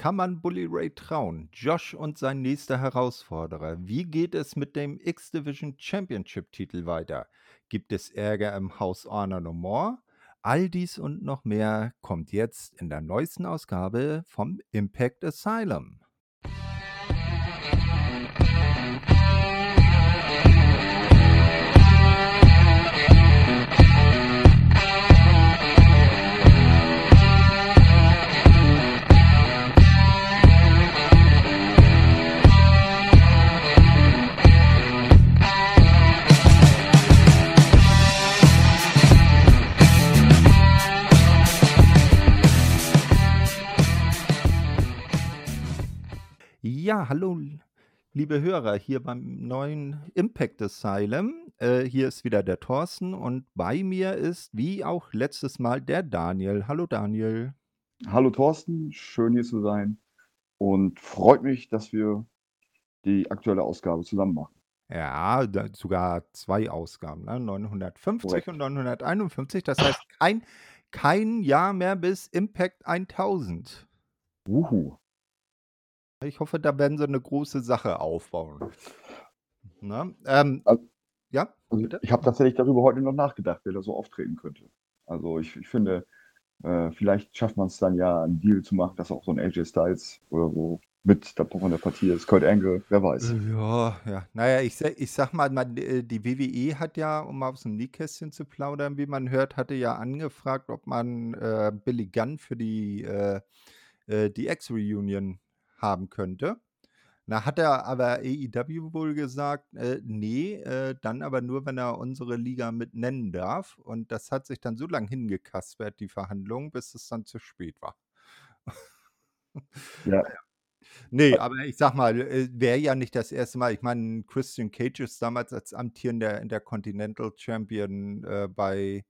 Kann man Bully Ray trauen? Josh und sein nächster Herausforderer. Wie geht es mit dem X-Division Championship-Titel weiter? Gibt es Ärger im Haus Honor No More? All dies und noch mehr kommt jetzt in der neuesten Ausgabe vom Impact Asylum. Ja, hallo, liebe Hörer, hier beim neuen Impact Asylum. Äh, hier ist wieder der Thorsten und bei mir ist, wie auch letztes Mal, der Daniel. Hallo, Daniel. Hallo Thorsten, schön hier zu sein und freut mich, dass wir die aktuelle Ausgabe zusammen machen. Ja, sogar zwei Ausgaben, ne? 950 Korrekt. und 951. Das heißt, kein, kein Jahr mehr bis Impact 1000. Uhu. Ich hoffe, da werden sie eine große Sache aufbauen. Ne? Ähm, also, ja, also ich habe tatsächlich darüber heute noch nachgedacht, wer da so auftreten könnte. Also ich, ich finde, äh, vielleicht schafft man es dann ja, einen Deal zu machen, dass auch so ein AJ Styles oder so mit der von der Partie ist. Kurt Angle, wer weiß. Ja, ja. Naja, ich, ich sag mal, man, äh, die WWE hat ja, um aus dem Nähkästchen zu plaudern, wie man hört, hatte ja angefragt, ob man äh, Billy Gunn für die, äh, äh die X-Reunion haben könnte. Na, hat er aber AEW wohl gesagt, äh, nee, äh, dann aber nur, wenn er unsere Liga mit nennen darf. Und das hat sich dann so lange hingekaspert, die Verhandlungen, bis es dann zu spät war. Ja. Nee, aber ich sag mal, äh, wäre ja nicht das erste Mal. Ich meine, Christian Cage ist damals als amtierender Intercontinental Champion äh, bei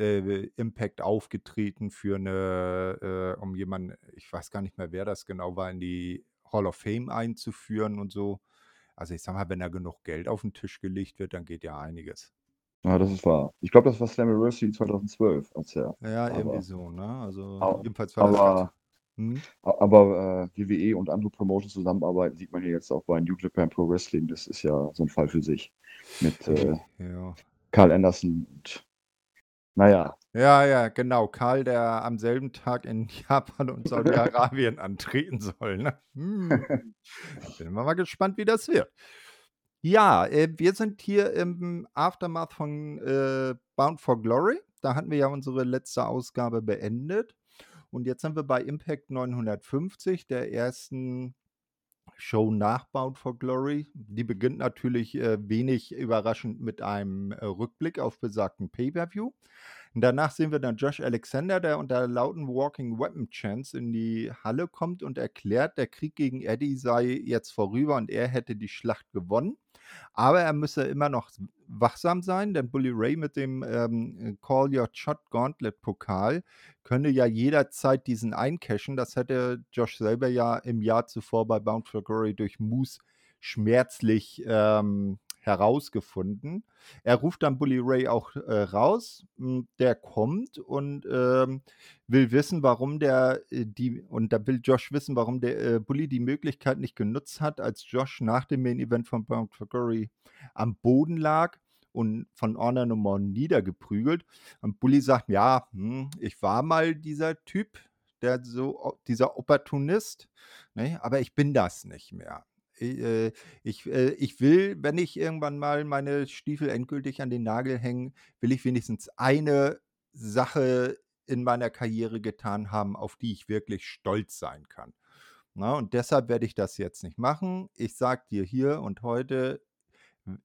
äh, Impact aufgetreten für eine, äh, um jemanden, ich weiß gar nicht mehr, wer das genau war, in die Hall of Fame einzuführen und so. Also ich sag mal, wenn da genug Geld auf den Tisch gelegt wird, dann geht ja einiges. Ja, das ist wahr. Ich glaube, das war Slammiversary 2012, als er. Ja, aber, irgendwie so, ne? Also aber, jedenfalls war aber, hm? aber äh, WWE und andere Promotions zusammenarbeiten, sieht man ja jetzt auch bei New Japan Pro Wrestling. Das ist ja so ein Fall für sich. Mit äh, ja. Carl Anderson und naja. Ja, ja, genau. Karl, der am selben Tag in Japan und Saudi-Arabien antreten soll. Ne? Hm. Bin mal gespannt, wie das wird. Ja, äh, wir sind hier im Aftermath von äh, Bound for Glory. Da hatten wir ja unsere letzte Ausgabe beendet. Und jetzt sind wir bei Impact 950, der ersten Show nach Bound for Glory. Die beginnt natürlich äh, wenig überraschend mit einem äh, Rückblick auf besagten Pay-Per-View. Danach sehen wir dann Josh Alexander, der unter lauten Walking Weapon Chants in die Halle kommt und erklärt, der Krieg gegen Eddie sei jetzt vorüber und er hätte die Schlacht gewonnen. Aber er müsse immer noch wachsam sein, denn Bully Ray mit dem ähm, Call Your Shot Gauntlet Pokal könne ja jederzeit diesen eincashen. Das hätte Josh selber ja im Jahr zuvor bei Bound for Glory durch Moose schmerzlich ähm, herausgefunden. Er ruft dann Bully Ray auch äh, raus. Hm, der kommt und ähm, will wissen, warum der äh, die und da will Josh wissen, warum der äh, Bully die Möglichkeit nicht genutzt hat, als Josh nach dem Main Event von Bound for Glory am Boden lag und von Honor Nummer niedergeprügelt. Und Bully sagt, ja, hm, ich war mal dieser Typ, der so, dieser Opportunist, ne, aber ich bin das nicht mehr. Äh, ich, äh, ich will, wenn ich irgendwann mal meine Stiefel endgültig an den Nagel hänge, will ich wenigstens eine Sache in meiner Karriere getan haben, auf die ich wirklich stolz sein kann. Na, und deshalb werde ich das jetzt nicht machen. Ich sage dir hier und heute,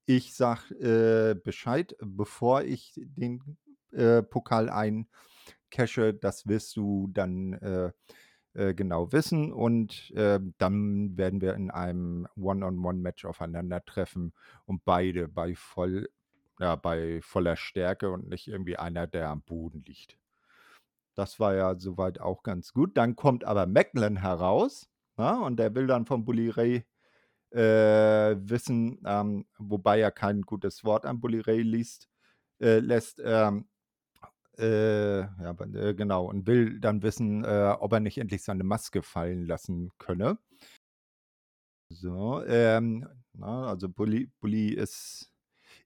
ich sage äh, Bescheid, bevor ich den äh, Pokal eincache. Das wirst du dann äh, genau wissen. Und äh, dann werden wir in einem One-on-One-Match aufeinandertreffen und beide bei voll, ja, bei voller Stärke und nicht irgendwie einer, der am Boden liegt. Das war ja soweit auch ganz gut. Dann kommt aber Macklin heraus ja, und der will dann von Bully Ray äh, wissen, ähm, wobei er kein gutes Wort an Bully Ray liest, äh, lässt, ähm, Äh, ja, äh, genau. Und will dann wissen, äh, ob er nicht endlich seine Maske fallen lassen könne. So, ähm, na, also Bully, Bully ist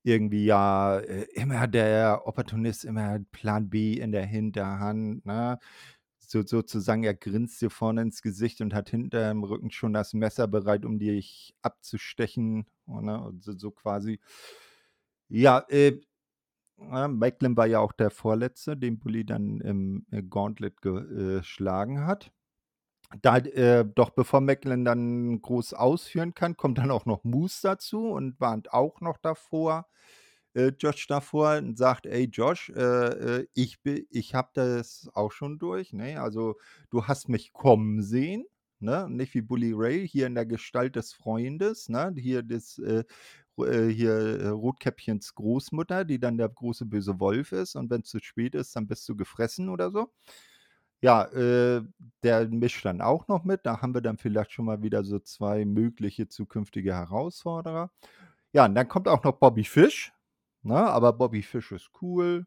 irgendwie ja äh, immer der Opportunist, immer Plan B in der Hinterhand, ne? So, sozusagen, er grinst dir vorne ins Gesicht und hat hinter im Rücken schon das Messer bereit, um dich abzustechen, ne? So, so quasi. Ja, äh, ja, Macklin war ja auch der Vorletzte, den Bully dann im äh, Gauntlet geschlagen hat. Da, äh, doch bevor Macklin dann groß ausführen kann, kommt dann auch noch Moose dazu und warnt auch noch davor, äh, Josh davor und sagt, ey Josh, äh, äh, ich, ich habe das auch schon durch, ne? Also du hast mich kommen sehen, ne? Nicht wie Bully Ray hier in der Gestalt des Freundes, ne? Hier des äh, äh, hier äh, Rotkäppchens Großmutter, die dann der große böse Wolf ist und wenn es zu spät ist, dann bist du gefressen oder so. Ja, äh, der mischt dann auch noch mit. Da haben wir dann vielleicht schon mal wieder so zwei mögliche zukünftige Herausforderer. Ja, und dann kommt auch noch Bobby Fish. Ne? Aber Bobby Fish ist cool.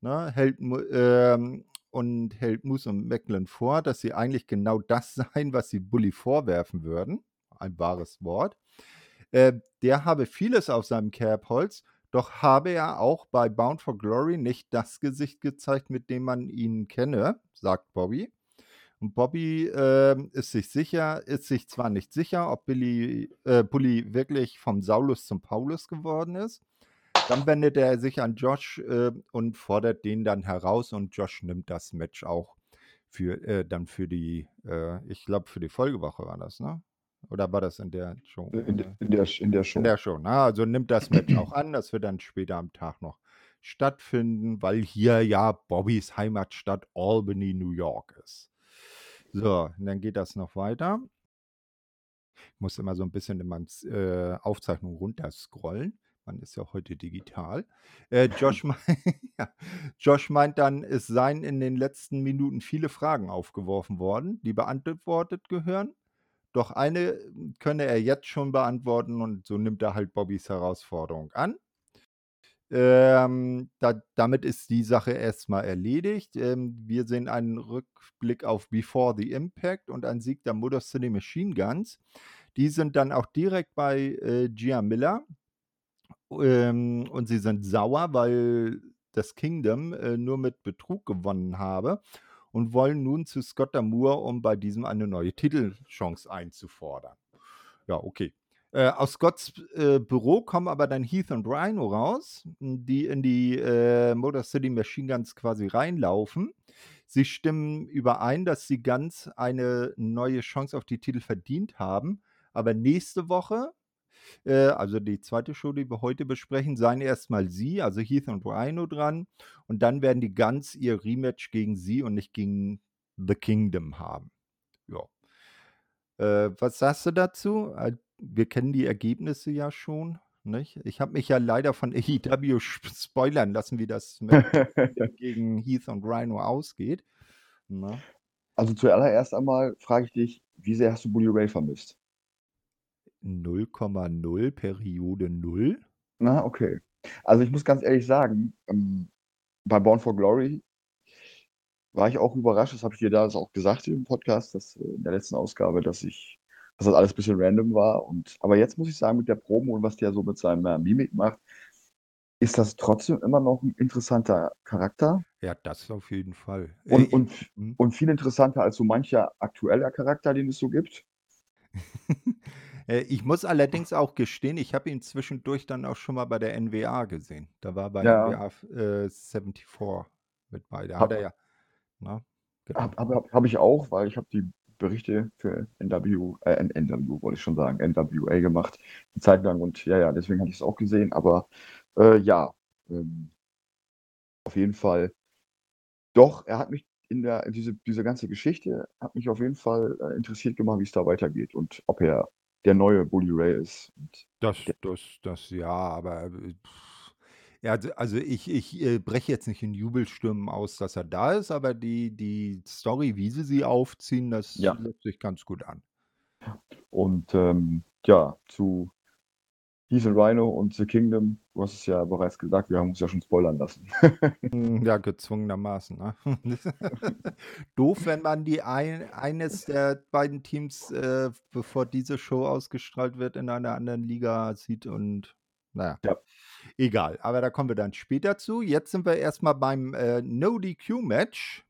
Ne? Hält, ähm, und hält Moose und Macklin vor, dass sie eigentlich genau das seien, was sie Bully vorwerfen würden. Ein wahres Wort. Äh, der habe vieles auf seinem Kerbholz, doch habe er auch bei Bound for Glory nicht das Gesicht gezeigt, mit dem man ihn kenne, sagt Bobby. Und Bobby äh, ist sich sicher, ist sich zwar nicht sicher, ob Billy, äh, Bully wirklich vom Saulus zum Paulus geworden ist. Dann wendet er sich an Josh äh, und fordert den dann heraus und Josh nimmt das Match auch für äh, dann für die, äh, ich glaube für die Folgewoche war das, ne? Oder war das in der Show? In, in, der, in der Show. In der Show. Na, also nimmt das Match auch an, das wird dann später am Tag noch stattfinden, weil hier ja Bobbys Heimatstadt Albany, New York ist. So, und dann geht das noch weiter. Ich muss immer so ein bisschen in meiner äh, Aufzeichnung runterscrollen. Man ist ja heute digital. Äh, Josh, ja, Josh meint dann, es seien in den letzten Minuten viele Fragen aufgeworfen worden, die beantwortet gehören. Doch eine könne er jetzt schon beantworten und so nimmt er halt Bobbys Herausforderung an. Ähm, da, damit ist die Sache erstmal erledigt. Ähm, wir sehen einen Rückblick auf Before the Impact und einen Sieg der Motor City Machine Guns. Die sind dann auch direkt bei äh, Gia Miller. Ähm, und sie sind sauer, weil das Kingdom äh, nur mit Betrug gewonnen habe und wollen nun zu Scott Damour, um bei diesem eine neue Titelchance einzufordern. Ja, okay. Äh, aus Scotts äh, Büro kommen aber dann Heath und Rhino raus, die in die äh, Motor City Machine Guns quasi reinlaufen. Sie stimmen überein, dass sie ganz eine neue Chance auf die Titel verdient haben. Aber nächste Woche äh, also die zweite Show, die wir heute besprechen, seien erstmal sie, also Heath und Rhino dran. Und dann werden die ganz ihr Rematch gegen sie und nicht gegen The Kingdom haben. Ja. Äh, was sagst du dazu? Äh, wir kennen die Ergebnisse ja schon. Nicht? Ich habe mich ja leider von AEW spoilern lassen, wie das gegen Heath und Rhino ausgeht. Na? Ne? Also zuallererst einmal frage ich dich, wie sehr hast du Bully Ray vermisst? 0,0 Periode 0. Na, okay. Also ich muss ganz ehrlich sagen, ähm, bei Born for Glory war ich auch überrascht, das habe ich dir da auch gesagt im Podcast, dass, äh, in der letzten Ausgabe, dass ich, dass das alles ein bisschen random war. Und, aber jetzt muss ich sagen, mit der Promo und was der so mit seinem äh, Mimik macht, ist das trotzdem immer noch ein interessanter Charakter. Ja, das auf jeden Fall. Und, und, hm? und viel interessanter als so mancher aktueller Charakter, den es so gibt. Äh, ich muss allerdings auch gestehen, ich habe ihn zwischendurch dann auch schon mal bei der NWA gesehen. Da war bei Ja. NWA äh, 74 mit bei. Da hat er ja, ne? Genau. Habe hab, hab ich auch, weil ich habe die Berichte für NW, äh, NW wollte ich schon sagen, NWA gemacht, eine Zeit lang und ja, ja, deswegen hatte ich es auch gesehen, aber äh, ja, ähm, auf jeden Fall. Doch, er hat mich in der, diese, diese ganze Geschichte hat mich auf jeden Fall äh, interessiert gemacht, wie es da weitergeht und ob er der neue Bully Ray ist. Und Das das das ja, aber, äh, ja, also also ich ich, äh, breche jetzt nicht in Jubelstürmen aus, dass er da ist, aber die die Story, wie sie sie aufziehen, das Ja. lässt sich ganz gut an. Und, ähm, ja, zu Heath and Rhino und The Kingdom du hast es ja bereits gesagt, wir haben uns ja schon spoilern lassen. Hm, ja, gezwungenermaßen. Ne? Doof, wenn man die ein, eines der beiden Teams, äh, bevor diese Show ausgestrahlt wird, in einer anderen Liga sieht und naja. Ja. Egal, aber da kommen wir dann später zu. Jetzt sind wir erstmal beim äh, No-DQ-Match.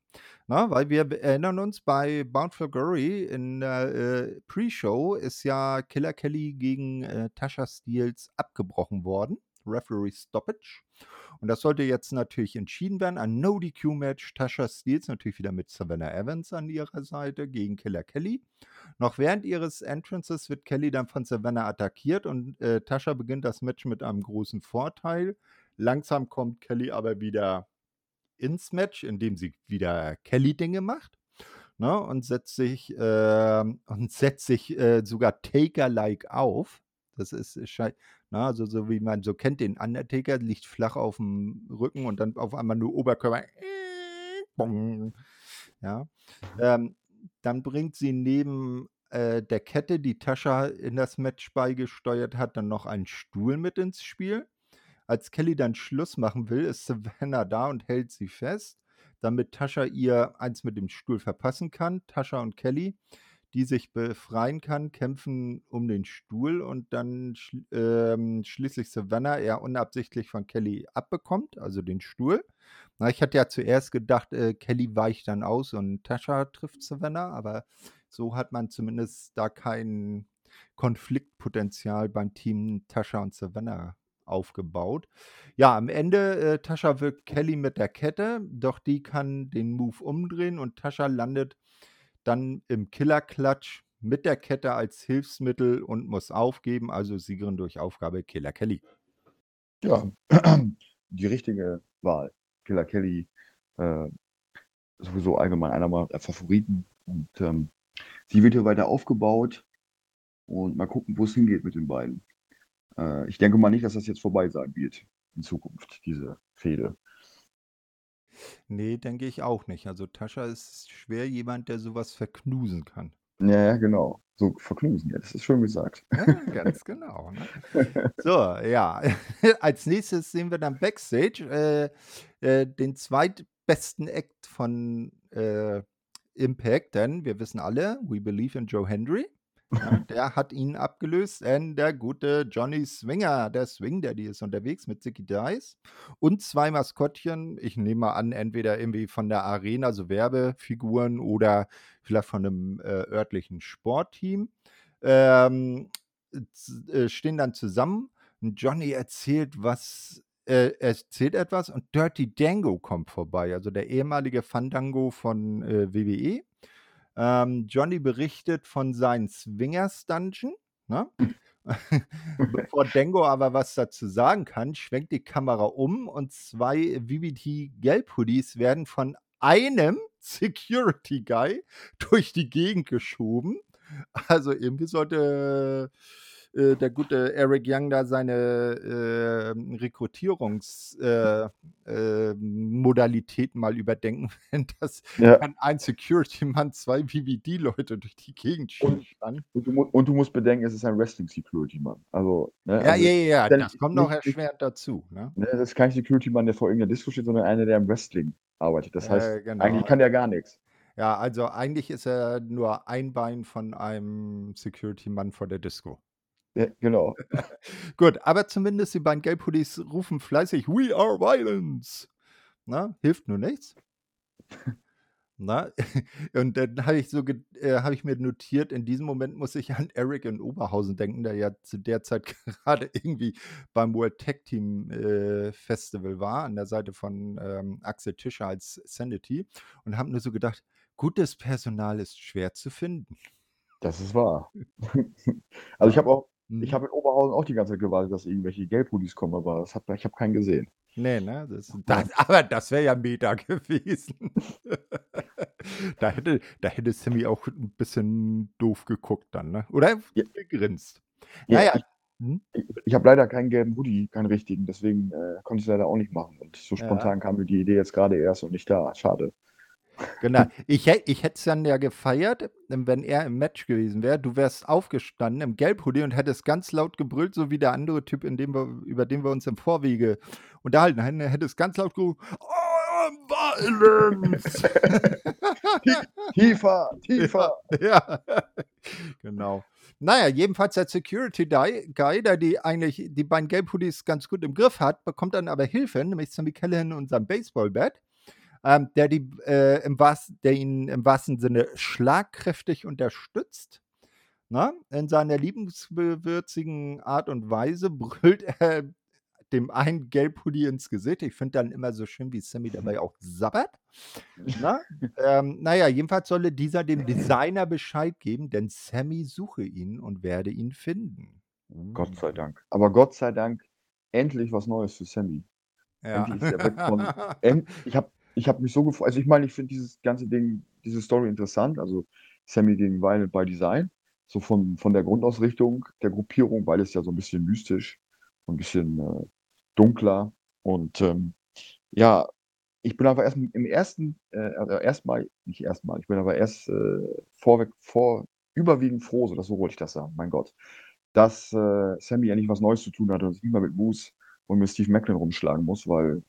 Na, weil wir erinnern uns, bei Bound for Glory in der äh, Pre-Show ist ja Killer Kelly gegen äh, Tasha Steels abgebrochen worden. Referee Stoppage. Und das sollte jetzt natürlich entschieden werden. Ein No-DQ-Match. Tasha Steels natürlich wieder mit Savannah Evans an ihrer Seite gegen Killer Kelly. Noch während ihres Entrances wird Kelly dann von Savannah attackiert und äh, Tasha beginnt das Match mit einem großen Vorteil. Langsam kommt Kelly aber wieder ins Match, indem sie wieder Kelly-Dinge macht. Ne, und setzt sich, äh, und setzt sich äh, sogar Taker-like auf. Das ist, na, ne, also so wie man so kennt, den Undertaker liegt flach auf dem Rücken und dann auf einmal nur Oberkörper. Ja. Mhm. Ähm, dann bringt sie neben äh, der Kette, die Tascha in das Match beigesteuert hat, dann noch einen Stuhl mit ins Spiel. Als Kelly dann Schluss machen will, ist Savannah da und hält sie fest, damit Tascha ihr eins mit dem Stuhl verpassen kann. Tascha und Kelly, die sich befreien kann, kämpfen um den Stuhl und dann schl ähm, schließlich Savannah eher unabsichtlich von Kelly abbekommt, also den Stuhl. Na, ich hatte ja zuerst gedacht, äh, Kelly weicht dann aus und Tascha trifft Savannah, aber so hat man zumindest da kein Konfliktpotenzial beim Team Tascha und Savannah aufgebaut. Ja, am Ende, äh, Tascha wirkt Kelly mit der Kette, doch die kann den Move umdrehen und Tascha landet dann im Killer-Klatsch mit der Kette als Hilfsmittel und muss aufgeben, also Siegerin durch Aufgabe Killer Kelly. Ja, die richtige Wahl. Killer Kelly, äh, sowieso allgemein einer meiner Favoriten. Und ähm, sie wird hier weiter aufgebaut und mal gucken, wo es hingeht mit den beiden. Äh, ich denke mal nicht, dass das jetzt vorbei sein wird in Zukunft, diese Fehde. Nee, denke ich auch nicht. Also Tascha ist schwer jemand, der sowas verknusen kann. Ja, ja, genau. So verknusen, ja, das ist schön gesagt. Ja, ganz genau. Ne? So, ja. Als nächstes sehen wir dann Backstage äh, äh, den zweitbesten Act von äh, Impact, denn wir wissen alle, we believe in Joe Hendry. Ja, der hat ihn abgelöst, denn der gute Johnny Swinger, der Swing Daddy ist unterwegs mit Zicky Dice und zwei Maskottchen. Ich nehme mal an, entweder irgendwie von der Arena, so Werbefiguren oder vielleicht von einem äh, örtlichen Sportteam. Ähm, äh, stehen dann zusammen. Und Johnny erzählt was äh, erzählt etwas und Dirty Dango kommt vorbei, also der ehemalige Fandango von äh, WWE. Ähm, Johnny berichtet von seinen Swingers Dungeon. Ne? Bevor Dengo aber was dazu sagen kann, schwenkt die Kamera um und zwei VBT Gelb-Hoodies werden von einem Security Guy durch die Gegend geschoben. Also irgendwie sollte äh, der gute Eric Young da seine äh, Rekrutierungsmodalitäten äh, äh, mal überdenken, wenn das ja. ein Security-Mann zwei BBD-Leute durch die Gegend schiebt. Und, und, du, und, du, musst bedenken, es ist ein Wrestling-Security-Mann. Also, ne, ja, also, ja, ja, ja, das kommt noch erschwert dazu. Ne? Ne, das ist kein Security-Mann, der vor irgendeiner Disco steht, sondern einer, der im Wrestling arbeitet. Das heißt, genau. eigentlich kann der gar nichts. Ja, also eigentlich ist er nur ein Bein von einem Security-Mann vor der Disco. Ja, genau. Gut, aber zumindest die beiden Gelbhoodies rufen fleißig We are violence. Na, hilft nur nichts. Na, und dann habe ich so äh, habe ich mir notiert, in diesem Moment muss ich an Eric in Oberhausen denken, der ja zu der Zeit gerade irgendwie beim World Tag Team äh, Festival war, an der Seite von ähm, Axel Tischer als Sanity und habe nur so gedacht, gutes Personal ist schwer zu finden. Das ist wahr. also ich habe auch ich mhm. habe in Oberhausen auch die ganze Zeit gewartet, dass irgendwelche Gelbhoodies kommen, aber das hat, ich habe keinen gesehen. Nee, ne? Das, das, aber das wäre ja Meta gewesen. da, hätte, da hätte Sammy auch ein bisschen doof geguckt dann, ne? Oder ja. gegrinst. Ja, naja. Ich, hm? ich, ich habe leider keinen gelben Hoodie, keinen richtigen, deswegen äh, konnte ich es leider auch nicht machen. Und so spontan ja. kam mir die Idee jetzt gerade erst und nicht da. Schade. Genau. Ich, ich hätte es dann ja gefeiert, wenn er im Match gewesen wäre. Du wärst aufgestanden im Gelbhoodie und hättest ganz laut gebrüllt, so wie der andere Typ, in dem wir, über den wir uns im Vorwege unterhalten haben. Hättest ganz laut gerufen, oh, Violence! tiefer, tiefer. Ja, ja, genau. Naja, jedenfalls der Security Guy, der die eigentlich die beiden Gelbhoodies ganz gut im Griff hat, bekommt dann aber Hilfe, nämlich Sammy Callahan und sein Baseballbat ähm, der, die, äh, im der ihn im wahrsten Sinne schlagkräftig unterstützt. Na, ne? in seiner liebenswürzigen Art und Weise brüllt er dem einen Gelbhoodie ins Gesicht. Ich finde dann immer so schön, wie Sammy dabei auch sabbert. Na? Ne? ähm, naja, jedenfalls solle dieser dem Designer Bescheid geben, denn Sammy suche ihn und werde ihn finden. Gott sei Dank. Aber Gott sei Dank endlich was Neues für Sammy. Ja. Endlich ist er weg von. Ich habe ich habe mich so gefreut. Also ich meine, ich finde dieses ganze Ding, diese Story interessant. Also Sammy gegen Violent by Design. So von, von der Grundausrichtung der Gruppierung, weil es ja so ein bisschen mystisch, ein bisschen äh, dunkler. Und ähm, ja, ich bin aber erst im ersten, äh, also erstmal, nicht erstmal, ich bin aber erst äh, vorweg, vor, überwiegend froh, so, das, so wollte ich das sagen, mein Gott, dass äh, Sammy endlich was Neues zu tun hat und sich nicht mehr mit Moose und mit Steve Macklin rumschlagen muss, weil,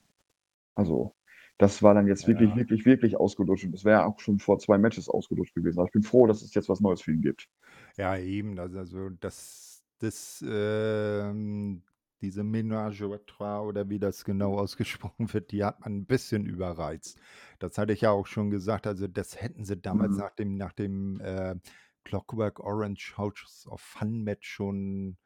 also, das war dann jetzt wirklich, wirklich, wirklich ausgelutscht. Und das wäre auch schon vor zwei Matches ausgelutscht gewesen. Aber ich bin froh, dass es jetzt was Neues für ihn gibt. Ja, eben. Also, also das, das, ähm, diese Ménage à trois oder wie das genau ausgesprochen wird, die hat man ein bisschen überreizt. Das hatte ich ja auch schon gesagt. Also, das hätten sie damals mhm. nach dem, nach dem äh, Clockwork Orange House of Fun Match schon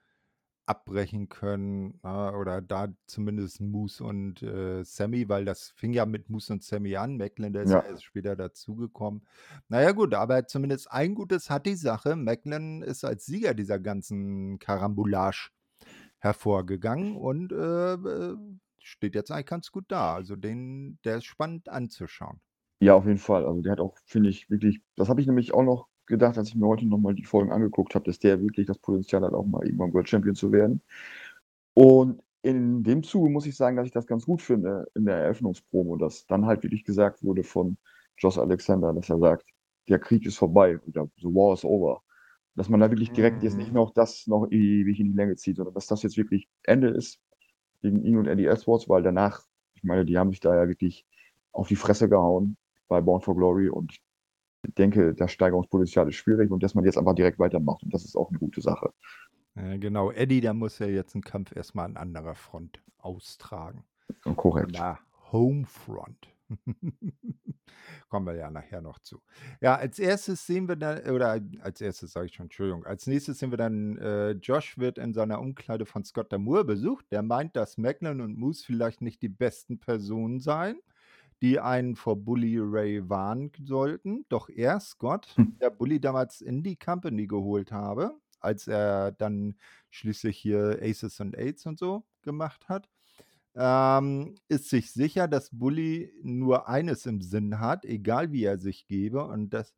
abbrechen können äh, oder da zumindest Moose und äh, Sammy, weil das fing ja mit Moose und Sammy an. Macklin, der ist ja, ja erst später dazugekommen. Naja gut, aber zumindest ein Gutes hat die Sache. Macklin ist als Sieger dieser ganzen Karambolage hervorgegangen und äh, steht jetzt eigentlich ganz gut da. Also den, der ist spannend anzuschauen. Ja, auf jeden Fall. Also der hat auch, finde ich, wirklich, das habe ich nämlich auch noch gedacht, als ich mir heute nochmal die Folgen angeguckt habe, dass der wirklich das Potenzial hat, auch mal irgendwann World Champion zu werden. Und in dem Zuge muss ich sagen, dass ich das ganz gut finde in der Eröffnungspromo, dass dann halt wirklich gesagt wurde von Josh Alexander, dass er sagt, der Krieg ist vorbei oder the war is over. Dass man da wirklich direkt mhm. jetzt nicht noch das noch ewig in die Länge zieht, sondern dass das jetzt wirklich Ende ist gegen ihn und Eddie Edwards, weil danach, ich meine, die haben sich da ja wirklich auf die Fresse gehauen bei Born for Glory und denke, das Steigerungspotenzial ist schwierig und dass man jetzt einfach direkt weitermacht. Und das ist auch eine gute Sache. Ja, genau. Eddie, der muss ja jetzt einen Kampf erstmal an anderer Front austragen. Korrekt. Na, Homefront. Kommen wir ja nachher noch zu. Ja, als erstes sehen wir dann, oder als erstes sage ich schon, Entschuldigung, als nächstes sehen wir dann, äh, Josh wird in seiner Umkleide von Scott Damour besucht. Der meint, dass Macklin und Moose vielleicht nicht die besten Personen seien die einen vor Bully Ray warnen sollten. Doch er, Scott, hm. der Bully damals in die Company geholt habe, als er dann schließlich hier Aces and Aids und so gemacht hat, ähm, ist sich sicher, dass Bully nur eines im Sinn hat, egal wie er sich gebe, und das,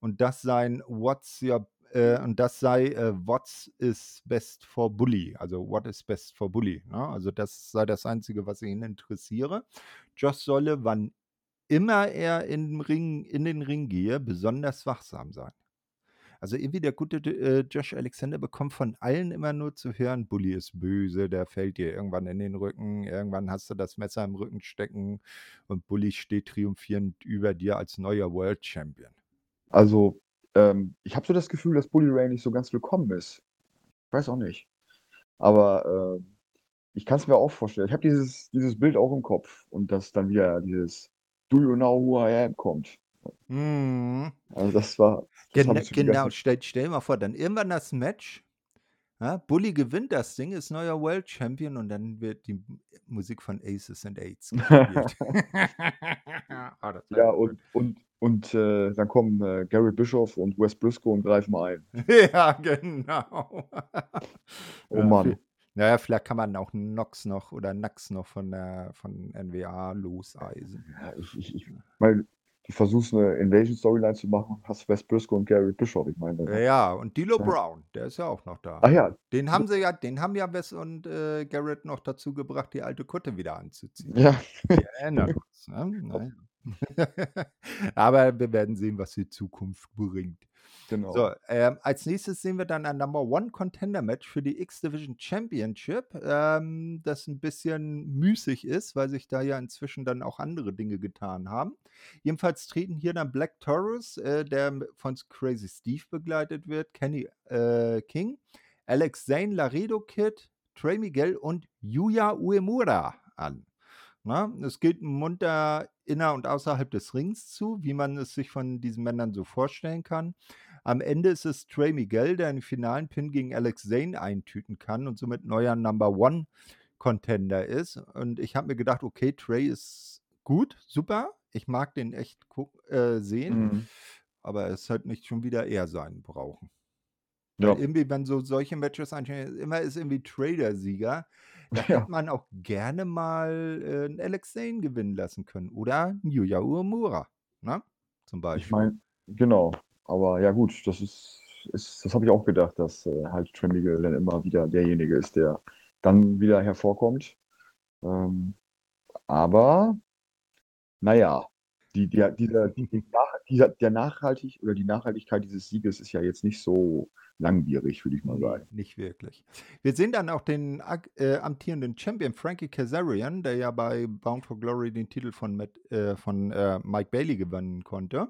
und das sein What's your äh, und das sei äh, What's is best for Bully, also What is best for Bully. Ne? Also das sei das Einzige, was ihn interessiere. Josh solle, wann immer er in, Ring, in den Ring gehe, besonders wachsam sein. Also irgendwie der gute äh, Josh Alexander bekommt von allen immer nur zu hören, Bully ist böse, der fällt dir irgendwann in den Rücken, irgendwann hast du das Messer im Rücken stecken und Bully steht triumphierend über dir als neuer World Champion. Also ähm, ich habe so das Gefühl, dass Bully Ray nicht so ganz willkommen ist. Ich weiß auch nicht. Aber äh, ich kann es mir auch vorstellen. Ich habe dieses, dieses Bild auch im Kopf und dass dann wieder dieses Do you know who I am kommt. Mhm. Also das war. Das Gen genau, stell, stell dir mal vor, dann irgendwann das Match. Ja, Bully gewinnt das Ding, ist neuer World Champion und dann wird die Musik von Aces and Aids gespielt. oh, ja, und, und, und äh, dann kommen äh, Gary Bischoff und Wes Briscoe und greifen ein. ja, genau. oh ja, Mann. Naja, vielleicht kann man auch Nox noch oder Nax noch von der von NWA loseisen. Ja, ich, ich, ich meine, du versuchst eine Invasion-Storyline zu machen, hast Wes Briscoe und Gary Bischoff, ich meine. Ne? Ja, und Dilo ja. Brown, der ist ja auch noch da. Ach ja. Den haben sie ja, den haben ja Wes und äh, Garrett noch dazu gebracht, die alte Kutte wieder anzuziehen. Ja. Wir erinnern uns. Ne? Aber wir werden sehen, was die Zukunft bringt. Genau. So, ähm, als nächstes sehen wir dann ein Number One Contender Match für die X-Division Championship, ähm, das ein bisschen müßig ist, weil sich da ja inzwischen dann auch andere Dinge getan haben. Jedenfalls treten hier dann Black Taurus, äh, der von Crazy Steve begleitet wird, Kenny äh, King, Alex Zane, Laredo Kid, Trey Miguel und Yuya Uemura an. Na, es geht munter inner und außerhalb des Rings zu, wie man es sich von diesen Männern so vorstellen kann. Am Ende ist es Trey Miguel, der einen finalen Pin gegen Alex Zane eintüten kann und somit neuer Number One Contender ist. Und ich habe mir gedacht, okay, Trey ist gut, super. Ich mag den echt äh, sehen, Mhm. aber es halt nicht schon wieder er sein brauchen. Ja. Weil irgendwie, wenn so solche Matches anstehen, immer ist irgendwie Trey Da Ja. hätte man auch gerne mal äh, einen Alex Zane gewinnen lassen können. Oder einen Yuya Uemura, ne? Zum Ich Beispiel. meine, genau. Aber ja gut, das ist, ist das habe ich auch gedacht, dass äh, halt Miguel dann immer wieder derjenige ist, der dann wieder hervorkommt. Ähm, aber naja, die, die, dieser, die, dieser, der Nachhaltig oder die Nachhaltigkeit dieses Sieges ist ja jetzt nicht so langwierig, würde ich mal sagen. nicht wirklich. Wir sehen dann auch den äh, amtierenden Champion Frankie Kazarian, der ja bei Bound for Glory den Titel von, Matt, äh, von äh, Mike Bailey gewinnen konnte,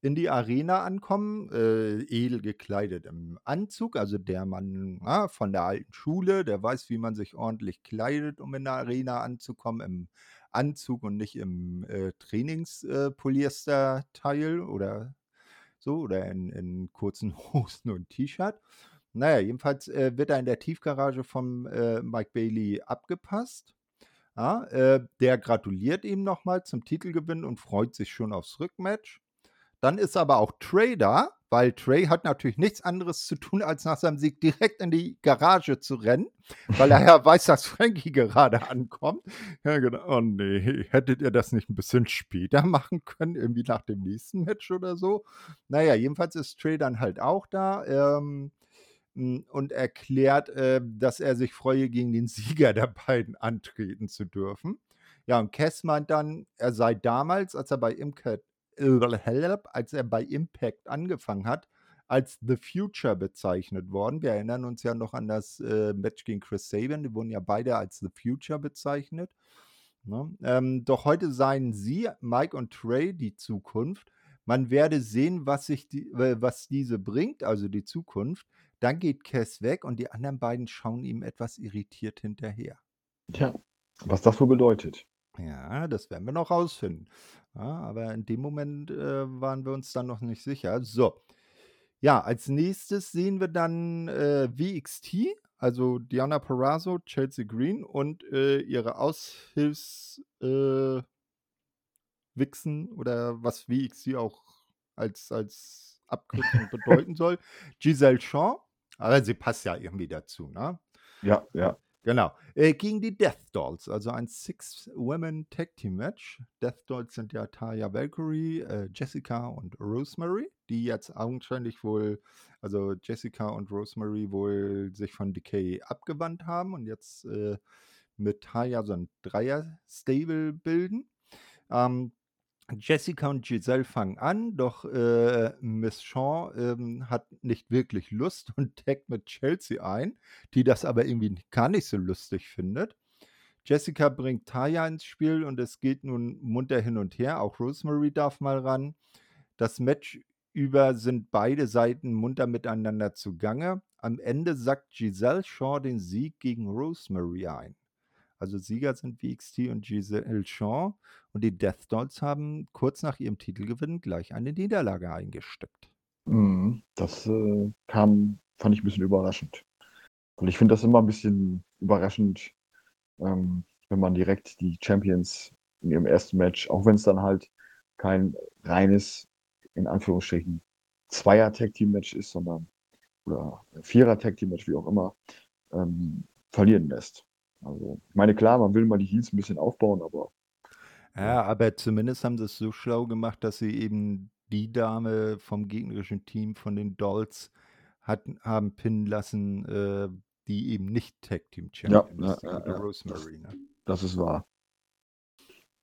in die Arena ankommen, äh, edel gekleidet im Anzug, also der Mann na, von der alten Schule, der weiß, wie man sich ordentlich kleidet, um in der Arena anzukommen, im Anzug und nicht im äh, Trainingspolyester-Teil oder so oder in, in kurzen Hosen und T-Shirt. Naja, jedenfalls äh, wird er in der Tiefgarage vom äh, Mike Bailey abgepasst. Ja, äh, der gratuliert ihm nochmal zum Titelgewinn und freut sich schon aufs Rückmatch. Dann ist aber auch Trey da, weil Trey hat natürlich nichts anderes zu tun, als nach seinem Sieg direkt in die Garage zu rennen, weil er ja weiß, dass Frankie gerade ankommt. Ja, genau. Oh nee, hättet ihr das nicht ein bisschen später machen können, irgendwie nach dem nächsten Match oder so? Naja, jedenfalls ist Trey dann halt auch da. Ähm, m, und erklärt, äh, dass er sich freue, gegen den Sieger der beiden antreten zu dürfen. Ja, und Cass meint dann, er sei damals, als er bei Impact, als er bei Impact angefangen hat, als The Future bezeichnet worden. Wir erinnern uns ja noch an das äh, Match gegen Chris Sabin. Die wurden ja beide als The Future bezeichnet. Ne? Ähm, doch heute seien sie, Mike und Trey, die Zukunft. Man werde sehen, was, sich die, äh, was diese bringt, also die Zukunft. Dann geht Cass weg und die anderen beiden schauen ihm etwas irritiert hinterher. Tja, was das wohl bedeutet. Ja, das werden wir noch rausfinden. Ja, aber in dem Moment äh, waren wir uns dann noch nicht sicher. So. Ja, als nächstes sehen wir dann äh, VXT, also Diana Perazzo, Chelsea Green und äh, ihre Aushilfs äh, Wichsen oder was VXT auch als, als Abkürzung bedeuten soll. Giselle Shaw, aber sie passt ja irgendwie dazu, ne? Ja, ja. Genau. Äh, gegen die Death Dolls, also ein Six-Women-Tag-Team-Match. Death Dolls sind ja Taya Valkyrie, äh, Jessica und Rosemary, die jetzt augenscheinlich wohl, also Jessica und Rosemary wohl sich von Decay abgewandt haben und jetzt äh, mit Taya so ein Dreier-Stable bilden. Ähm, Jessica und Giselle fangen an, doch äh, Miss Shaw ähm, hat nicht wirklich Lust und taggt mit Chelsea ein, die das aber irgendwie gar nicht so lustig findet. Jessica bringt Taya ins Spiel und es geht nun munter hin und her. Auch Rosemary darf mal ran. Das Match über sind beide Seiten munter miteinander zugange. Am Ende sackt Giselle Shaw den Sieg gegen Rosemary ein. Also Sieger sind VXT und Giselle Shaw. Und die Death Dolls haben kurz nach ihrem Titelgewinn gleich eine Niederlage eingesteckt. Mhm. Das äh, kam, fand ich ein bisschen überraschend. Und ich finde das immer ein bisschen überraschend, ähm, wenn man direkt die Champions in ihrem ersten Match, auch wenn es dann halt kein reines, in Anführungsstrichen, Zweier-Tag-Team-Match ist, sondern oder Vierer-Tag-Team-Match, wie auch immer, ähm, verlieren lässt. Also, ich meine, klar, man will mal die Heels ein bisschen aufbauen, aber Ja, aber zumindest haben sie es so schlau gemacht, dass sie eben die Dame vom gegnerischen Team von den Dolls hatten, haben pinnen lassen, äh, die eben nicht Tag Team ja, Champion ja, ist, die ja, gute ja, das, Rosemary. Ne? das ist wahr.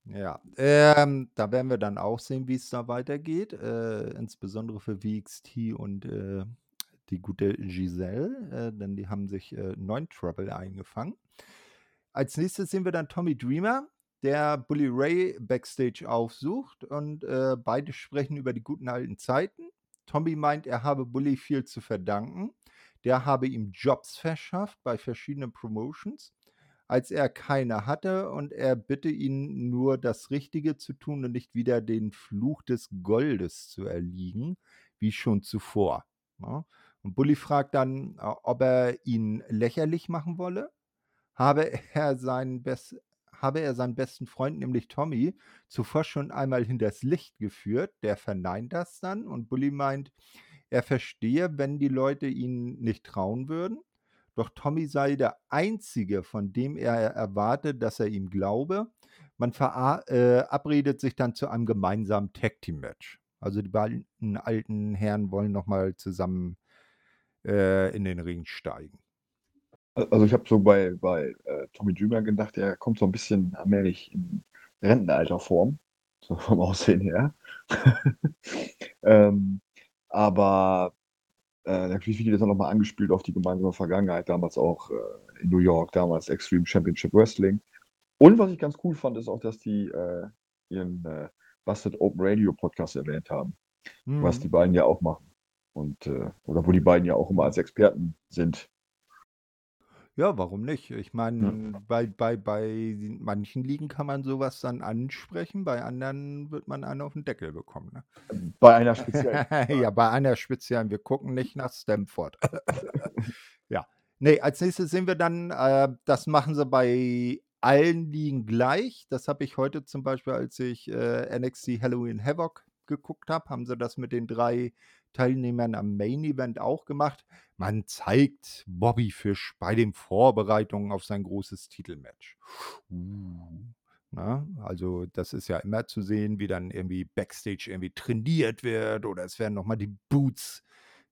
Ja, ähm, da werden wir dann auch sehen, wie es da weitergeht, äh, insbesondere für WXT und, äh, die gute Giselle, äh, denn die haben sich, äh, neuen Trouble eingefangen. Als Nächstes sehen wir dann Tommy Dreamer, der Bully Ray backstage aufsucht und, äh, beide sprechen über die guten alten Zeiten. Tommy meint, er habe Bully viel zu verdanken. Der habe ihm Jobs verschafft bei verschiedenen Promotions als er keine hatte und er bitte ihn nur das Richtige zu tun und nicht wieder den Fluch des Goldes zu erliegen, wie schon zuvor. Ne? Und Bully fragt dann, äh, ob er ihn lächerlich machen wolle. Habe er seinen, Best, habe er seinen besten Freund, nämlich Tommy, zuvor schon einmal hinters Licht geführt. Der verneint das dann und Bully meint, er verstehe, wenn die Leute ihn nicht trauen würden. Doch Tommy sei der Einzige, von dem er erwartet, dass er ihm glaube. Man verabredet äh, sich dann zu einem gemeinsamen Tag-Team-Match. Also die beiden alten Herren wollen nochmal zusammen äh, in den Ring steigen. Also ich habe so bei, bei äh, Tommy Dreamer gedacht, er kommt so ein bisschen allmählich in Rentenalterform, so vom Aussehen her. ähm, aber äh, natürlich wird das auch nochmal angespielt auf die gemeinsame Vergangenheit, damals auch äh, in New York, damals Extreme Championship Wrestling. Und was ich ganz cool fand, ist auch, dass die äh, ihren äh, Busted Open Radio Podcast erwähnt haben, mhm. was die beiden ja auch machen. Und, äh, oder wo die beiden ja auch immer als Experten sind ja, warum nicht? Ich meine, Ja. bei bei bei manchen Ligen kann man sowas dann ansprechen, bei anderen wird man einen auf den Deckel bekommen, ne? Bei einer speziellen Ja, bei einer speziellen. Wir gucken nicht nach Stamford. Ja. Ne, als Nächstes sehen wir dann, äh, das machen sie bei allen Ligen gleich. Das habe ich heute zum Beispiel, als ich, äh, NXT Halloween Havoc geguckt habe, haben sie das mit den drei Teilnehmern am Main Event auch gemacht. Man zeigt Bobby Fish bei den Vorbereitungen auf sein großes Titelmatch. Uh. Na, also das ist ja immer zu sehen, wie dann irgendwie Backstage irgendwie trainiert wird oder es werden nochmal die Boots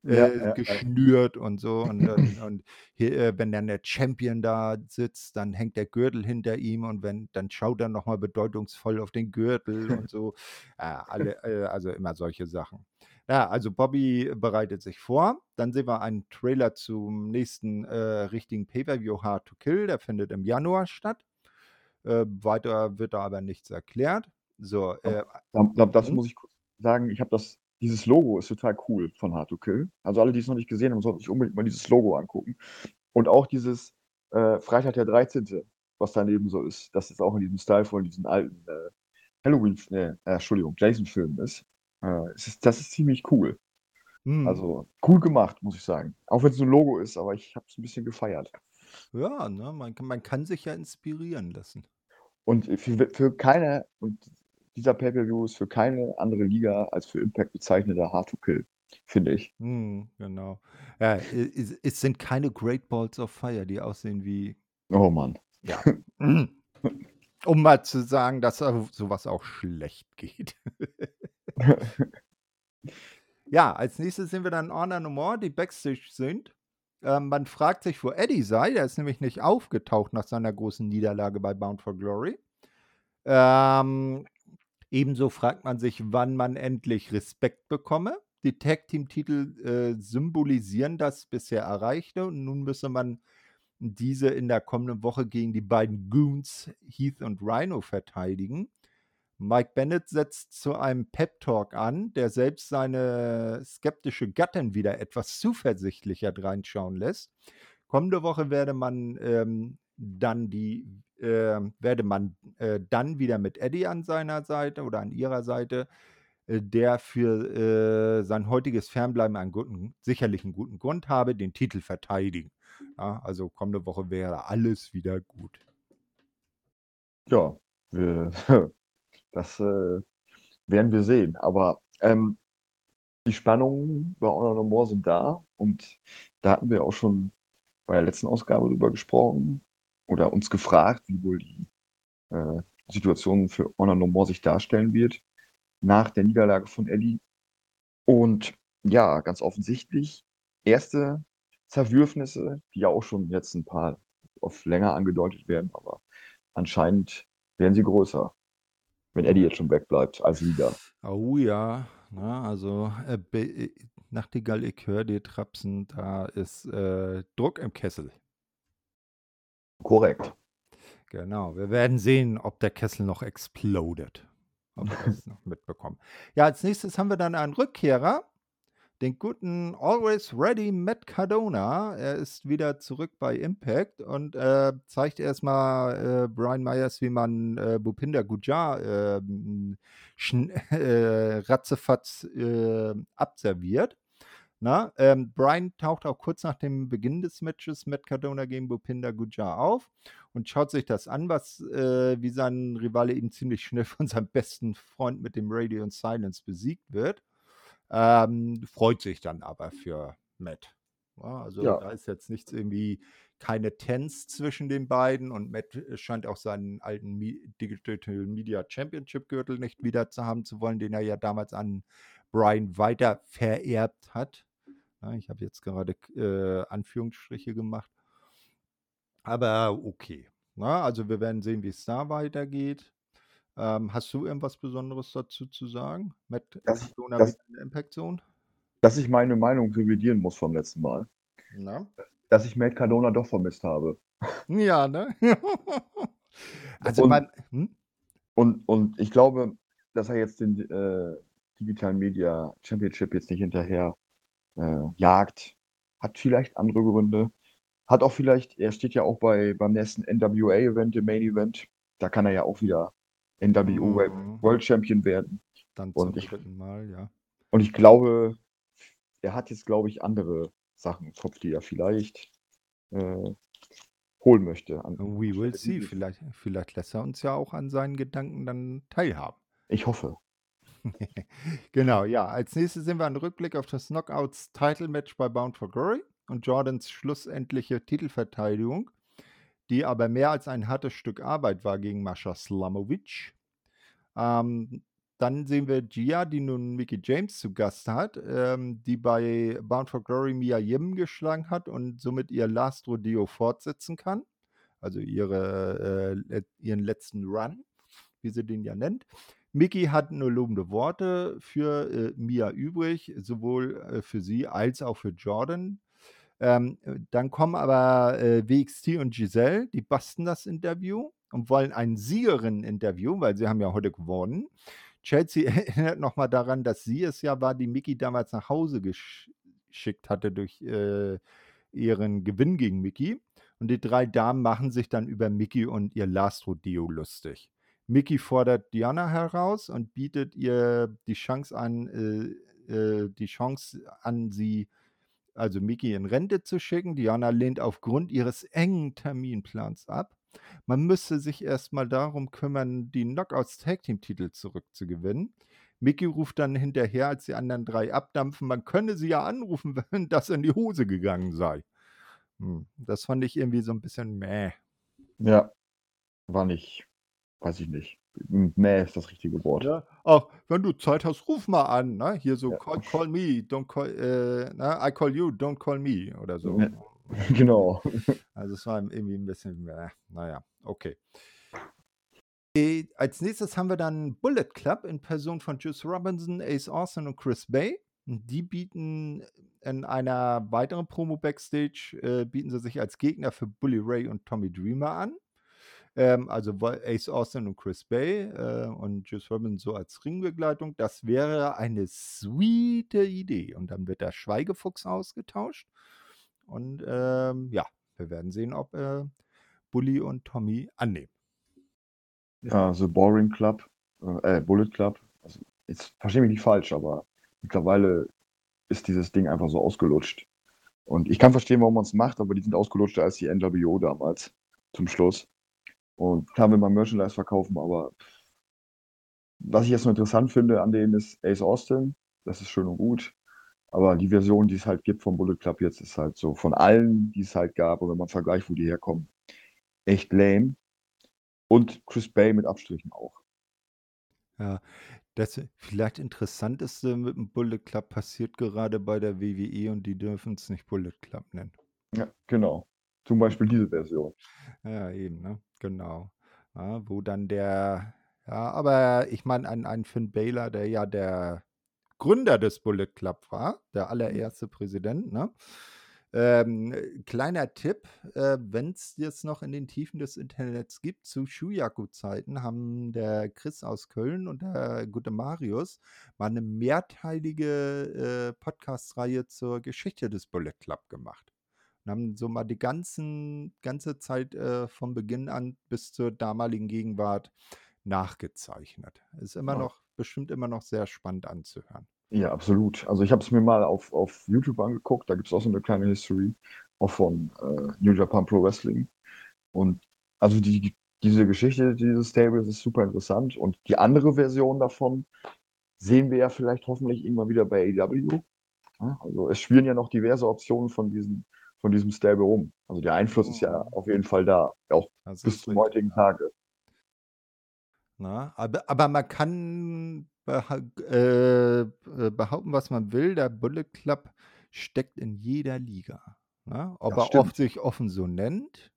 äh, ja, ja, geschnürt ja. und so. Und, und, und hier, äh, wenn dann der Champion da sitzt, dann hängt der Gürtel hinter ihm und wenn, dann schaut er nochmal bedeutungsvoll auf den Gürtel und so. Äh, alle, äh, also immer solche Sachen. Ja, also Bobby bereitet sich vor. Dann sehen wir einen Trailer zum nächsten äh, richtigen Pay-Per-View Hard to Kill. Der findet im Januar statt. Äh, weiter wird da aber nichts erklärt. So, äh, ja, das hm? muss ich kurz sagen. Ich habe das, dieses Logo ist total cool von Hard to Kill. Also alle, die es noch nicht gesehen haben, sollten sich unbedingt mal dieses Logo angucken. Und auch dieses äh, Freitag der 13., was daneben so ist, das ist auch in diesem Style von diesen alten äh, Halloween, äh, Entschuldigung, Jason-Filmen ist. Äh, ist, das ist ziemlich cool. Hm. Also cool gemacht, muss ich sagen. Auch wenn es ein Logo ist, aber ich habe es ein bisschen gefeiert. Ja, ne, man, kann, man kann sich ja inspirieren lassen. Und für, für keine, und dieser Pay-Per-View ist für keine andere Liga als für Impact bezeichnender Hard to Kill, finde ich. Hm, genau. Ja, es, es, sind keine Great Balls of Fire, die aussehen wie. Oh Mann. Ja. um mal zu sagen, dass sowas auch schlecht geht. ja, als nächstes sind wir dann Honor No More, die Backstage sind. Ähm, man fragt sich, wo Eddie sei. Der ist nämlich nicht aufgetaucht nach seiner großen Niederlage bei Bound for Glory. Ähm, ebenso fragt man sich, wann man endlich Respekt bekomme. Die Tag-Team-Titel äh, symbolisieren das bisher Erreichte und nun müsse man diese in der kommenden Woche gegen die beiden Goons, Heath und Rhino, verteidigen. Mike Bennett setzt zu einem Pep-Talk an, der selbst seine skeptische Gattin wieder etwas zuversichtlicher reinschauen lässt. Kommende Woche werde man ähm, dann die äh, werde man äh, dann wieder mit Eddie an seiner Seite oder an ihrer Seite, äh, der für äh, sein heutiges Fernbleiben einen guten, sicherlich einen guten Grund habe, den Titel verteidigen. Ja, also kommende Woche wäre alles wieder gut. Ja, wir Das äh, werden wir sehen. Aber ähm, die Spannungen bei Honor No More sind da und da hatten wir auch schon bei der letzten Ausgabe drüber gesprochen oder uns gefragt, wie wohl die äh, Situation für Honor No More sich darstellen wird nach der Niederlage von Ellie. Und ja, ganz offensichtlich, erste Zerwürfnisse, die ja auch schon jetzt ein paar oft länger angedeutet werden, aber anscheinend werden sie größer. Wenn Eddie jetzt schon wegbleibt als Leader. Oh ja, na, also äh, be- äh, Nachtigall, ich höre dir trapsen, da ist äh, Druck im Kessel. Korrekt. Genau, wir werden sehen, ob der Kessel noch explodet. Ob wir das noch mitbekommen. Ja, als nächstes haben wir dann einen Rückkehrer, den guten Always Ready Matt Cardona. Er ist wieder zurück bei Impact und äh, zeigt erstmal äh, Brian Myers, wie man äh, Bupinder Gujar äh, schn- äh, ratzefatz äh, abserviert. Na, ähm, Brian taucht auch kurz nach dem Beginn des Matches Matt Cardona gegen Bupinder Gujar auf und schaut sich das an, was äh, wie sein Rivale eben ziemlich schnell von seinem besten Freund mit dem Radio und Silence besiegt wird. Ähm, freut sich dann aber für Matt. Ja, also Ja. da ist jetzt nichts irgendwie keine Tense zwischen den beiden und Matt äh, scheint auch seinen alten Mi Digital Media Championship Gürtel nicht wieder zu haben zu wollen, den er ja damals an Brian weiter vererbt hat. Ja, ich habe jetzt gerade äh, Anführungsstriche gemacht. Aber okay. Na, also wir werden sehen, wie es da weitergeht. Ähm, hast du irgendwas Besonderes dazu zu sagen? Matt Das- Cardona das- wieder in der Impact Zone? Dass ich meine Meinung revidieren muss vom letzten Mal. Na? Dass ich Matt Cardona doch vermisst habe. Ja, ne? also Und- beim. Hm? Und, und ich glaube, dass er jetzt den äh, digitalen Media Championship jetzt nicht hinterher äh, jagt, hat vielleicht andere Gründe. Hat auch vielleicht, er steht ja auch bei, beim nächsten NWA-Event, im Main Event. Da kann er ja auch wieder NWO Mhm. World Champion werden. Dann Und zum ich- dritten Mal, ja. Und ich glaube, er hat jetzt, glaube ich, andere Sachen im Kopf, die er vielleicht äh, holen möchte. We will see. Vielleicht, vielleicht lässt er uns ja auch an seinen Gedanken dann teilhaben. Ich hoffe. Genau, ja. Als nächstes sehen wir einen Rückblick auf das Knockouts Title Match bei Bound for Glory und Jordans schlussendliche Titelverteidigung, die aber mehr als ein hartes Stück Arbeit war gegen Mascha Slamovic. Ähm, dann sehen wir Gia, die nun Mickey James zu Gast hat, ähm, die bei Bound for Glory Mia Yim geschlagen hat und somit ihr Last Rodeo fortsetzen kann. Also ihre, äh, ihren letzten Run, wie sie den ja nennt. Mickey hat nur lobende Worte für äh, Mia übrig, sowohl äh, für sie als auch für Jordan. Ähm, äh, dann kommen aber äh, WXT und Giselle, die basten das Interview und wollen ein Siegerinnen-Interview, weil sie haben ja heute gewonnen. Chelsea erinnert nochmal daran, dass sie es ja war, die Mickey damals nach Hause gesch geschickt hatte durch äh, ihren Gewinn gegen Mickey. Und die drei Damen machen sich dann über Mickey und ihr Last Rodeo lustig. Mickey fordert Diana heraus und bietet ihr die Chance an, äh, äh, die Chance an, sie, also Mickey in Rente zu schicken. Diana lehnt aufgrund ihres engen Terminplans ab. Man müsste sich erstmal darum kümmern, die Knockouts Tag Team Titel zurückzugewinnen. Mickey ruft dann hinterher, als die anderen drei abdampfen, man könne sie ja anrufen, wenn das in die Hose gegangen sei. Hm, das fand ich irgendwie so ein bisschen meh. Ja, war nicht, weiß ich nicht. Mäh ist das richtige Wort. Ja, auch wenn du Zeit hast, ruf mal an, ne? Hier so Ja. call, call me, don't call, äh, ne? I call you, don't call me oder so. Ja. Genau. Also es war irgendwie ein bisschen, äh, naja, okay. Äh, Als nächstes haben wir dann Bullet Club in Person von Juice Robinson, Ace Austin und Chris Bay. Die bieten in einer weiteren Promo Backstage, äh, bieten sie sich als Gegner für Bully Ray und Tommy Dreamer an. Ähm, also Ace Austin und Chris Bay äh, und Juice Robinson so als Ringbegleitung. Das wäre eine sweete Idee. Und dann wird der Schweigefuchs ausgetauscht. Und ähm, ja, wir werden sehen, ob äh, Bully und Tommy annehmen. Ja, The Boring Club, äh, Bullet Club. Also, jetzt verstehe mich nicht falsch, aber mittlerweile ist dieses Ding einfach so ausgelutscht. Und ich kann verstehen, warum man es macht, aber die sind ausgelutschter als die NWO damals zum Schluss. Und klar will man Merchandise verkaufen, aber was ich jetzt noch interessant finde an denen ist Ace Austin. Das ist schön und gut. Aber die Version, die es halt gibt vom Bullet Club jetzt, ist halt so von allen, die es halt gab, und wenn man vergleicht, wo die herkommen, echt lame. Und Chris Bay mit Abstrichen auch. Ja, das vielleicht interessanteste mit dem Bullet Club passiert gerade bei der WWE und die dürfen es nicht Bullet Club nennen. Ja, genau. Zum Beispiel diese Version. Ja, eben, ne? Genau. Ja, wo dann der, Ja, aber ich meine, ein, ein Finn Baylor, der ja der Gründer des Bullet Club war, der Mhm. allererste Präsident, ne? Ähm, kleiner Tipp, äh, wenn es jetzt noch in den Tiefen des Internets gibt, zu Shuyaku-Zeiten haben der Chris aus Köln und der gute Marius mal eine mehrteilige äh, Podcast-Reihe zur Geschichte des Bullet Club gemacht. Und haben so mal die ganzen, ganze Zeit äh, vom Beginn an bis zur damaligen Gegenwart nachgezeichnet. Ist immer Ja. noch, bestimmt immer noch sehr spannend anzuhören. Ja, absolut. Also ich habe es mir mal auf, auf YouTube angeguckt, da gibt es auch so eine kleine History, auch von äh, New Japan Pro Wrestling. Und also die, diese Geschichte dieses Stables ist super interessant. Und die andere Version davon sehen wir ja vielleicht hoffentlich irgendwann wieder bei AEW. Also es spielen ja noch diverse Optionen von diesem, von diesem Stable rum. Also der Einfluss ist ja auf jeden Fall da, auch Das bis ist zum heutigen. Tage. Na, aber, aber man kann beha äh, äh, behaupten, was man will. Der Bullet Club steckt in jeder Liga. Ne? Ob Das er oft sich offen so nennt,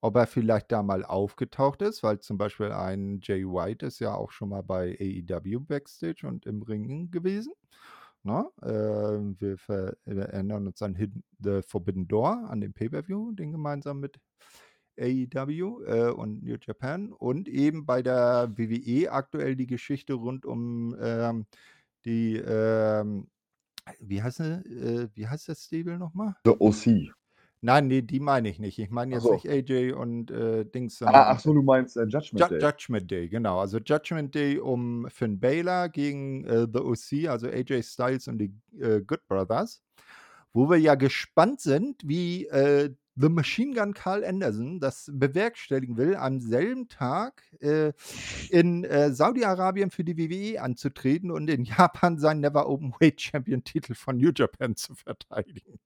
ob er vielleicht da mal aufgetaucht ist, weil zum Beispiel ein Jay White ist ja auch schon mal bei AEW Backstage und im Ring gewesen. Ne? Äh, wir, erinnern uns an Hidden, The Forbidden Door, an den Pay-Per-View, den gemeinsam mit AEW äh, und New Japan und eben bei der WWE aktuell die Geschichte rund um ähm, die, ähm, wie heißt, äh, wie heißt das Stable nochmal? The OC. Nein, nee, die meine ich nicht. Ich meine jetzt so. nicht AJ und äh, Dings, Ah, ach so, du meinst äh, Judgment Ju Day. Judgment Day, genau. Also Judgment Day um Finn Balor gegen äh, The OC, also AJ Styles und die äh, Good Brothers, wo wir ja gespannt sind, wie äh, The Machine Gun Carl Anderson das bewerkstelligen will, am selben Tag äh, in äh, Saudi-Arabien für die WWE anzutreten und in Japan seinen Never Open Weight Champion Titel von New Japan zu verteidigen.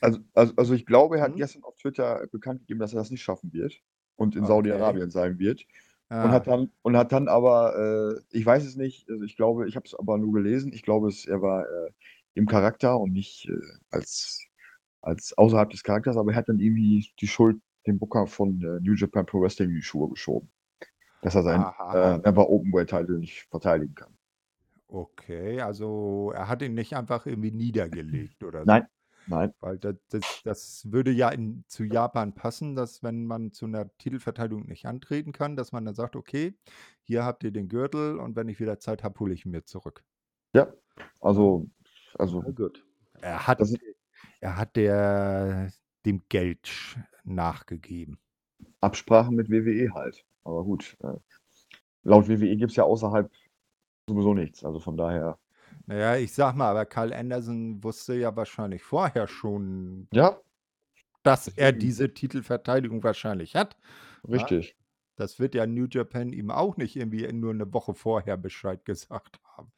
Also, also, also ich glaube, er hat Hm? gestern auf Twitter bekannt gegeben, dass er das nicht schaffen wird und in Okay. Saudi-Arabien sein wird. Und Ah, hat dann, und hat dann aber, äh, ich weiß es nicht, also ich glaube, ich habe es aber nur gelesen, ich glaube, es, er war äh, im Charakter und nicht äh, als, als außerhalb des Charakters, aber er hat dann irgendwie die Schuld dem Booker von äh, New Japan Pro Wrestling in die Schuhe geschoben. Dass er seinen äh, Never Open World Title nicht verteidigen kann. Okay, also er hat ihn nicht einfach irgendwie niedergelegt oder so. Nein, nein, Weil das, das, das würde ja in, zu Japan passen, dass wenn man zu einer Titelverteidigung nicht antreten kann, dass man dann sagt, okay, hier habt ihr den Gürtel und wenn ich wieder Zeit habe, hole ich ihn mir zurück. ja, also, also, Na gut. Er hat, er hat der, dem Geld nachgegeben. Absprachen mit WWE halt. Aber gut, äh, laut WWE gibt es ja außerhalb sowieso nichts. Also von daher, Naja, ich sag mal, aber Carl Anderson wusste ja wahrscheinlich vorher schon, ja, dass er diese Titelverteidigung wahrscheinlich hat. Richtig. Das wird ja New Japan ihm auch nicht irgendwie nur eine Woche vorher Bescheid gesagt haben.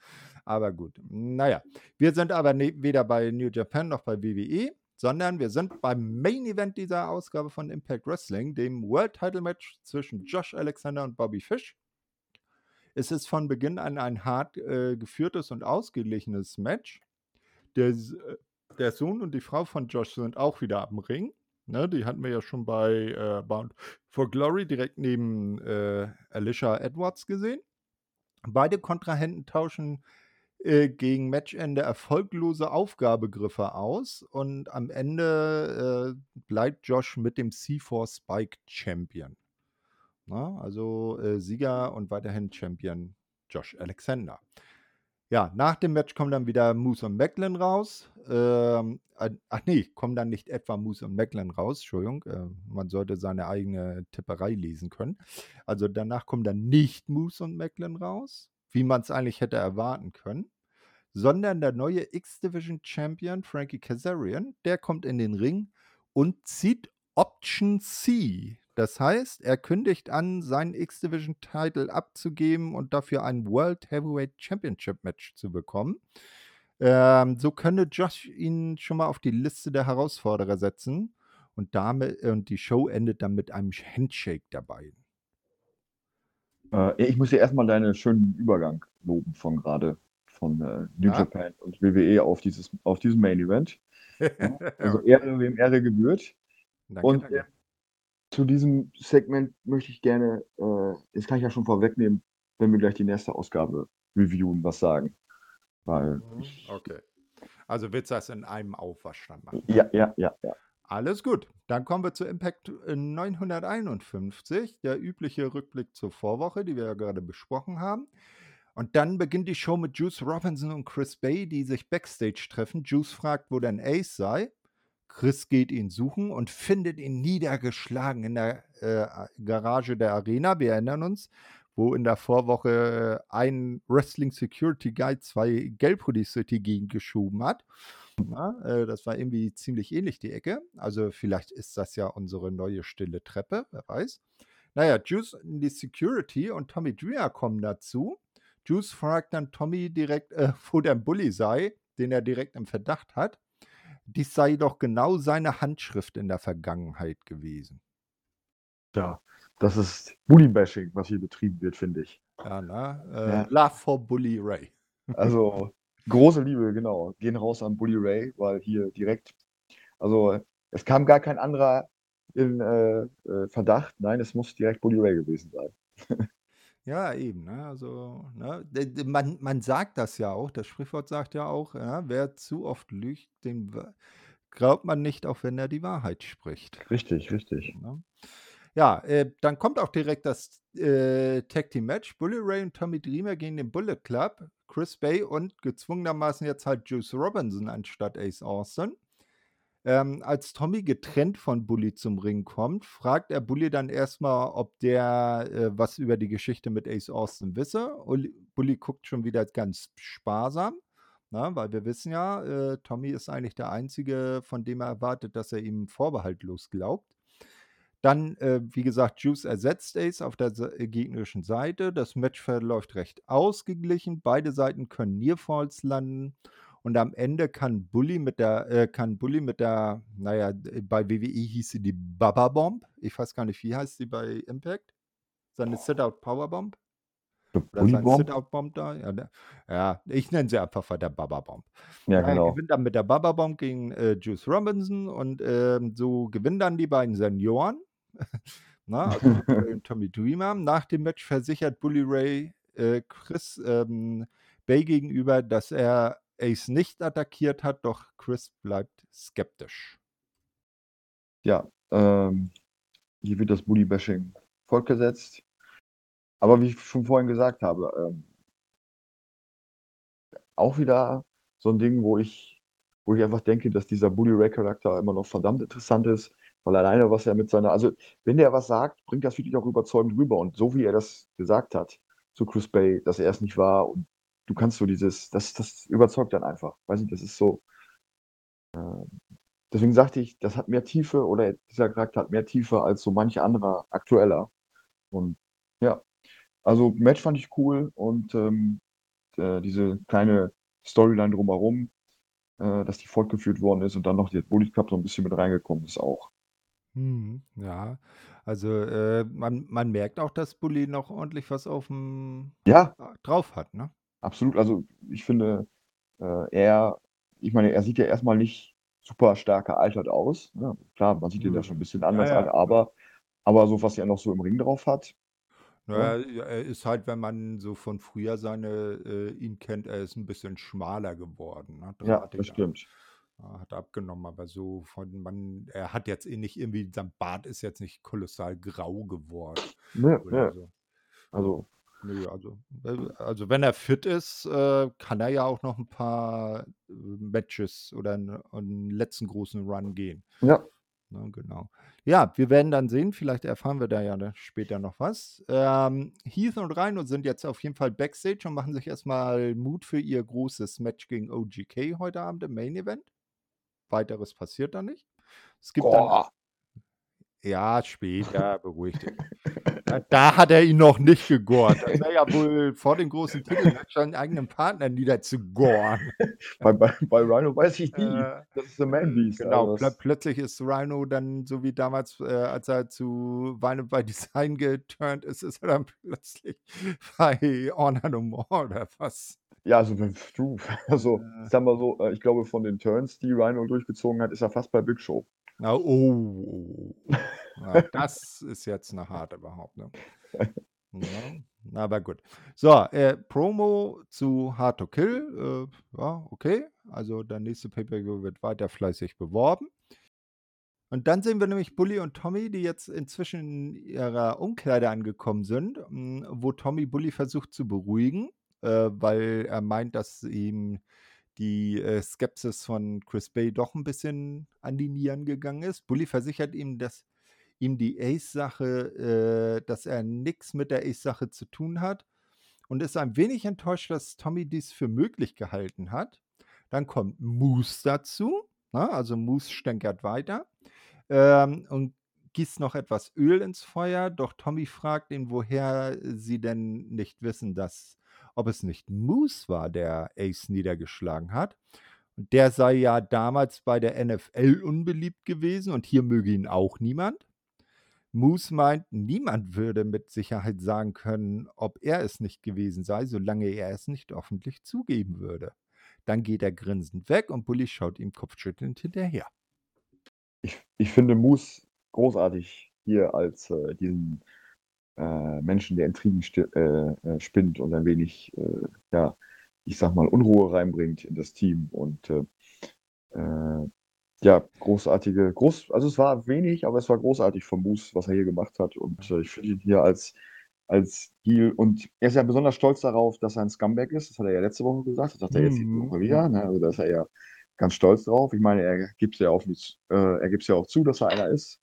Aber gut, naja. Wir sind aber ne, weder bei New Japan noch bei WWE, sondern wir sind beim Main Event dieser Ausgabe von Impact Wrestling, dem World Title Match zwischen Josh Alexander und Bobby Fish. Es ist von Beginn an ein hart äh, geführtes und ausgeglichenes Match. Der, äh, der Sohn und die Frau von Josh sind auch wieder am Ring. Ne, die hatten wir ja schon bei äh, Bound for Glory direkt neben äh, Alicia Edwards gesehen. Beide Kontrahenten tauschen äh, gegen Matchende erfolglose Aufgabegriffe aus und am Ende äh, bleibt Josh mit dem C4 Spike Champion. Na, also äh, Sieger und weiterhin Champion Josh Alexander. Ja, nach dem Match kommen dann wieder Moose und Macklin raus. Ähm, äh, ach nee, kommen dann nicht etwa Moose und Macklin raus, Entschuldigung. Äh, man sollte seine eigene Tipperei lesen können. Also danach kommen dann nicht Moose und Macklin raus, wie man es eigentlich hätte erwarten können, sondern der neue X-Division Champion Frankie Kazarian, der kommt in den Ring und zieht Option C. Das heißt, er kündigt an, seinen X-Division-Title abzugeben und dafür ein World Heavyweight Championship Match zu bekommen. Ähm, so könne Josh ihn schon mal auf die Liste der Herausforderer setzen und, damit, und die Show endet dann mit einem Handshake der beiden. Äh, ich muss dir erstmal deinen schönen Übergang loben von gerade von äh, New Ja? Japan und WWE auf dieses auf diesen Main Event. Also Ehre wem Ehre gebührt. danke, Und danke. Äh, zu diesem Segment möchte ich gerne, äh, das kann ich ja schon vorwegnehmen, wenn wir gleich die nächste Ausgabe reviewen, was sagen. Weil Mhm, Okay. Also willst du das in einem Aufwasch dann machen? ja, ja, ja, ja. Alles gut. Dann kommen wir zu Impact äh, 951, der übliche Rückblick zur Vorwoche, die wir ja gerade besprochen haben. Und dann beginnt die Show mit Juice Robinson und Chris Bay, die sich backstage treffen. Juice fragt, wo denn Ace sei. Chris geht ihn suchen und findet ihn niedergeschlagen in der äh, Garage der Arena. Wir erinnern uns, wo in der Vorwoche äh, ein Wrestling Security Guy zwei Gelbhoodies durch die Gegend geschoben hat. Ja, äh, das war irgendwie ziemlich ähnlich die Ecke. Also vielleicht ist das ja unsere neue stille Treppe, wer weiß. Naja, Juice in die Security und Tommy Dreamer kommen dazu. Juice fragt dann Tommy direkt, äh, wo der Bully sei, den er direkt im Verdacht hat. Dies sei doch genau seine Handschrift in der Vergangenheit gewesen. Ja, das ist Bully-Bashing, was hier betrieben wird, finde ich. Ja, ne? Äh, Ja. Love for Bully Ray. Also große Liebe, genau. Gehen raus an Bully Ray, weil hier direkt, also es kam gar kein anderer in äh, äh, Verdacht. Nein, es muss direkt Bully Ray gewesen sein. Ja, eben. Ne? Also, ne? d- d- Man, man sagt das ja auch, das Sprichwort sagt ja auch, ja, wer zu oft lügt, dem glaubt man nicht, auch wenn er die Wahrheit spricht. Richtig, richtig. Ne? Ja, äh, dann kommt auch direkt das äh, Tag Team Match. Bully Ray und Tommy Dreamer gegen den Bullet Club. Chris Bay und gezwungenermaßen jetzt halt Juice Robinson anstatt Ace Austin. Ähm, als Tommy getrennt von Bully zum Ring kommt, fragt er Bully dann erstmal, ob der äh, was über die Geschichte mit Ace Austin wisse. Uli- Bully guckt schon wieder ganz sparsam, na, weil wir wissen ja, äh, Tommy ist eigentlich der Einzige, von dem er erwartet, dass er ihm vorbehaltlos glaubt. Dann, äh, wie gesagt, Juice ersetzt Ace auf der gegnerischen Seite. Das Match verläuft recht ausgeglichen. Beide Seiten können Nearfalls landen. Und am Ende kann Bully mit der, äh, kann Bully mit der, naja, bei WWE hieß sie die Baba Bomb. Ich weiß gar nicht, wie heißt sie bei Impact? Seine Sit-Out Powerbomb? Oder Bully sein Bomb? Sit-Out Bomb da? Ja, der, ja, ich nenne sie einfach der Baba Bomb. Ja, Er genau. gewinnt dann mit der Baba Bomb gegen äh, Juice Robinson und ähm, so gewinnen dann die beiden Senioren. Na, also Tommy Dreamer. Nach dem Match versichert Bully Ray äh, Chris ähm, Bay gegenüber, dass er Ace nicht attackiert hat, doch Chris bleibt skeptisch. Ja, ähm, hier wird das Bully-Bashing fortgesetzt. Aber wie ich schon vorhin gesagt habe, ähm, auch wieder so ein Ding, wo ich, wo ich einfach denke, dass dieser Bully Ray-Charakter immer noch verdammt interessant ist, weil alleine, was er mit seiner, also wenn der was sagt, bringt das wirklich auch überzeugend rüber. Und so wie er das gesagt hat zu Chris Bay, dass er es nicht war und du kannst so dieses, das, das überzeugt dann einfach. Weiß nicht, das ist so. ähm, Deswegen sagte ich, das hat mehr Tiefe oder dieser Charakter hat mehr Tiefe als so manch anderer aktueller. Und ja, also Match fand ich cool und ähm, äh, diese kleine Storyline drumherum, äh, dass die fortgeführt worden ist und dann noch der Bullet Cup so ein bisschen mit reingekommen ist auch. Mhm, ja, also äh, man, man merkt auch, dass Bully noch ordentlich was auf dem Ja, drauf hat, ne? Absolut. Also ich finde, äh, er, ich meine, er sieht ja erstmal nicht super stark gealtert aus. Ne? Klar, man sieht ihn da Mhm. schon ein bisschen Ja, anders ja, an, klar. aber, aber so, was er noch so im Ring drauf hat, ja, Naja, ja, er ist halt, wenn man so von früher seine äh, ihn kennt, er ist ein bisschen schmaler geworden, ne? ja, das Drahtiger. stimmt. Ja, Hat abgenommen, aber so von man, er hat jetzt eh nicht irgendwie, sein Bart ist jetzt nicht kolossal grau geworden Ne, oder ne, so. also, Nö, also, äh, also wenn er fit ist, äh, kann er ja auch noch ein paar äh, Matches oder einen, einen letzten großen Run gehen. ja, Ne, genau. Ja, wir werden dann sehen, vielleicht erfahren wir da ja dann später noch was. Ähm, Heath und Rhino sind jetzt auf jeden Fall Backstage und machen sich erstmal Mut für ihr großes Match gegen OGK heute Abend im Main Event. Weiteres passiert da nicht. Es gibt dann, boah, ja, später, beruhigt dich. Da- hat er ihn noch nicht gegort. Das wäre ja wohl vor dem großen Titelmatch seinen eigenen Partner niederzugoren. bei, bei, bei Rhino weiß ich nie. Äh, Das ist der Man Beast. Genau, das, plötzlich ist Rhino dann so wie damals, äh, als er zu Weine by Design geturnt ist, ist er dann plötzlich bei Honor No More oder was? ja, also wenn du, also Äh, ich sag mal so, äh, ich glaube von den Turns, die Rhino durchgezogen hat, ist er fast bei Big Show. Na, oh, oh, oh. Ja, das ist jetzt eine harte Behauptung. Ja, aber gut. So, äh, Promo zu Hard to Kill. Äh, ja, okay. Also der nächste Pay-Per-View wird weiter fleißig beworben. Und dann sehen wir nämlich Bully und Tommy, die jetzt inzwischen in ihrer Umkleide angekommen sind, hm, wo Tommy Bully versucht zu beruhigen, äh, weil er meint, dass ihm die äh, Skepsis von Chris Bay doch ein bisschen an die Nieren gegangen ist. Bully versichert ihm, dass ihm die Ace-Sache, äh, dass er nichts mit der Ace-Sache zu tun hat und ist ein wenig enttäuscht, dass Tommy dies für möglich gehalten hat. Dann kommt Moose dazu, na, ne? also Moose stänkert weiter ähm, und gießt noch etwas Öl ins Feuer, doch Tommy fragt ihn, woher sie denn nicht wissen, dass ob es nicht Moose war, der Ace niedergeschlagen hat. Und der sei ja damals bei der NFL unbeliebt gewesen und hier möge ihn auch niemand. Moose meint, niemand würde mit Sicherheit sagen können, ob er es nicht gewesen sei, solange er es nicht öffentlich zugeben würde. Dann geht er grinsend weg und Bully schaut ihm kopfschüttelnd hinterher. Ich, ich finde Moose großartig hier als äh, diesen äh, Menschen, der Intrigen äh, äh, spinnt und ein wenig, äh, ja, ich sag mal, Unruhe reinbringt in das Team. Und äh, äh, ja, großartige, groß, also es war wenig, aber es war großartig von Moose, was er hier gemacht hat. Und ich finde ihn hier als, als Deal. Und er ist ja besonders stolz darauf, dass er ein Scumbag ist. Das hat er ja letzte Woche gesagt. Das sagt er jetzt mhm. Woche wieder. Ne? Also da ist er ja ganz stolz drauf. Ich meine, er gibt es ja auch nicht, äh, er gibt ja auch zu, dass er einer ist.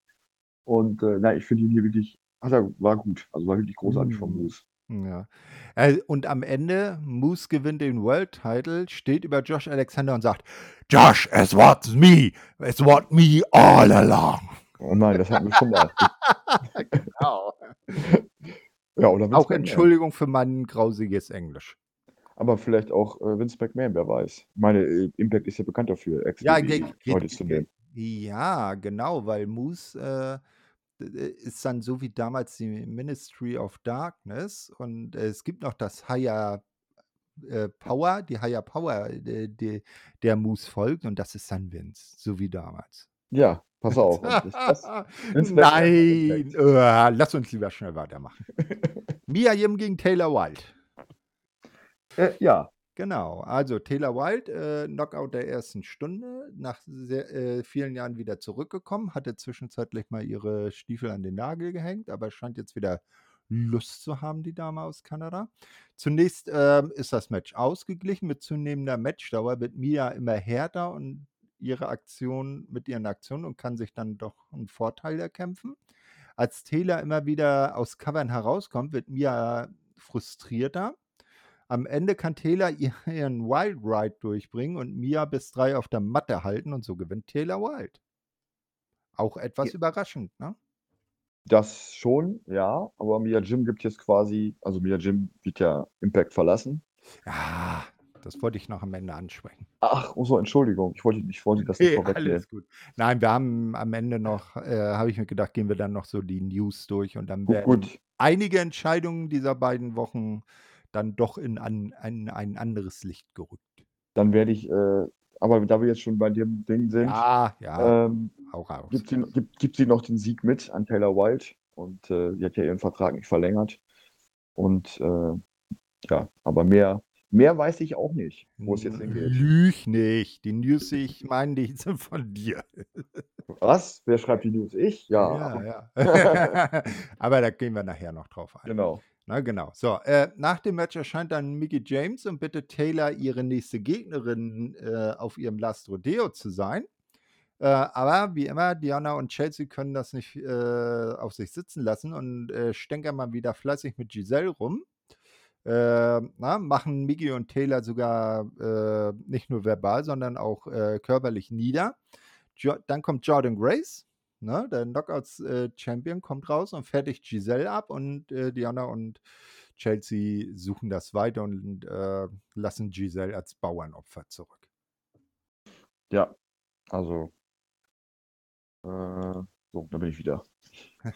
Und äh, na, ich finde ihn hier wirklich Ach ja, war gut. Also war wirklich großartig von Mhm. Moose. Ja. Äh, und am Ende, Moose gewinnt den World Title, steht über Josh Alexander und sagt: Josh, es was me. Es was me all along. Oh nein, das hatten wir schon mal. Genau. Ja, oder Vince Auch McMahon. Entschuldigung für mein grausiges Englisch. Aber vielleicht auch äh, Vince McMahon, wer weiß. Ich meine, äh, Impact ist ja bekannt dafür, Ja, exklusiv ge ge Leute zu nehmen. ja, genau, weil Moose, äh, ist dann so wie damals die Ministry of Darkness und äh, es gibt noch das Higher äh, Power, die Higher Power, äh, die, der Moose folgt und das ist dann Vince, so wie damals. Ja, pass auf. das, das, Nein, uh, lass uns lieber schnell weitermachen. Mia Yim gegen Taylor Wilde. Äh, ja, Genau, also Taylor Wilde, äh, Knockout der ersten Stunde, nach sehr, äh, vielen Jahren wieder zurückgekommen, hatte zwischenzeitlich mal ihre Stiefel an den Nagel gehängt, aber scheint jetzt wieder Lust zu haben, die Dame aus Kanada. Zunächst ähm, ist das Match ausgeglichen. Mit zunehmender Matchdauer wird Mia immer härter und ihre Aktion mit ihren Aktionen und kann sich dann doch einen Vorteil erkämpfen. Als Taylor immer wieder aus Covern herauskommt, wird Mia frustrierter am Ende kann Taylor ihren Wild Ride durchbringen und Mia bis drei auf der Matte halten und so gewinnt Taylor Wild. Auch etwas ja. überraschend, ne? Das schon, ja, aber Mia Jim gibt jetzt quasi, also Mia Jim wird ja Impact verlassen. Ja, das wollte ich noch am Ende ansprechen. Ach, oh so, Entschuldigung, ich wollte, ich wollte das nicht hey, vorwegnehmen. Alles gut. Nein, wir haben am Ende noch, äh, habe ich mir gedacht, gehen wir dann noch so die News durch und dann werden gut. einige Entscheidungen dieser beiden Wochen dann doch in ein, ein, ein anderes Licht gerückt. Dann werde ich, äh, aber da wir jetzt schon bei dem Ding sind, ja, ja, ähm, gibt, sie, gibt, gibt sie noch den Sieg mit an Taylor Wilde und äh, sie hat ja ihren Vertrag nicht verlängert. Und äh, ja, aber mehr, mehr weiß ich auch nicht, wo es jetzt hingeht. Lüg nicht. Die News, ich meine, die sind von dir. Was? Wer schreibt die News? Ich? Ja. Ja, ja. aber da gehen wir nachher noch drauf ein. Genau. Na genau. So, äh, nach dem Match erscheint dann Mickey James und bittet Taylor, ihre nächste Gegnerin äh, auf ihrem Last Rodeo zu sein. Äh, aber wie immer, Diana und Chelsea können das nicht äh, auf sich sitzen lassen und äh, stänkern mal wieder fleißig mit Giselle rum. Äh, na, machen Mickey und Taylor sogar nicht nur verbal, sondern auch körperlich nieder. Jo dann kommt Jordan Grace, Ne? Der Knockouts-Champion äh, kommt raus und fertigt Giselle ab und äh, Diana und Chelsea suchen das weiter und äh, lassen Giselle als Bauernopfer zurück. Ja, also äh, so, da bin ich wieder.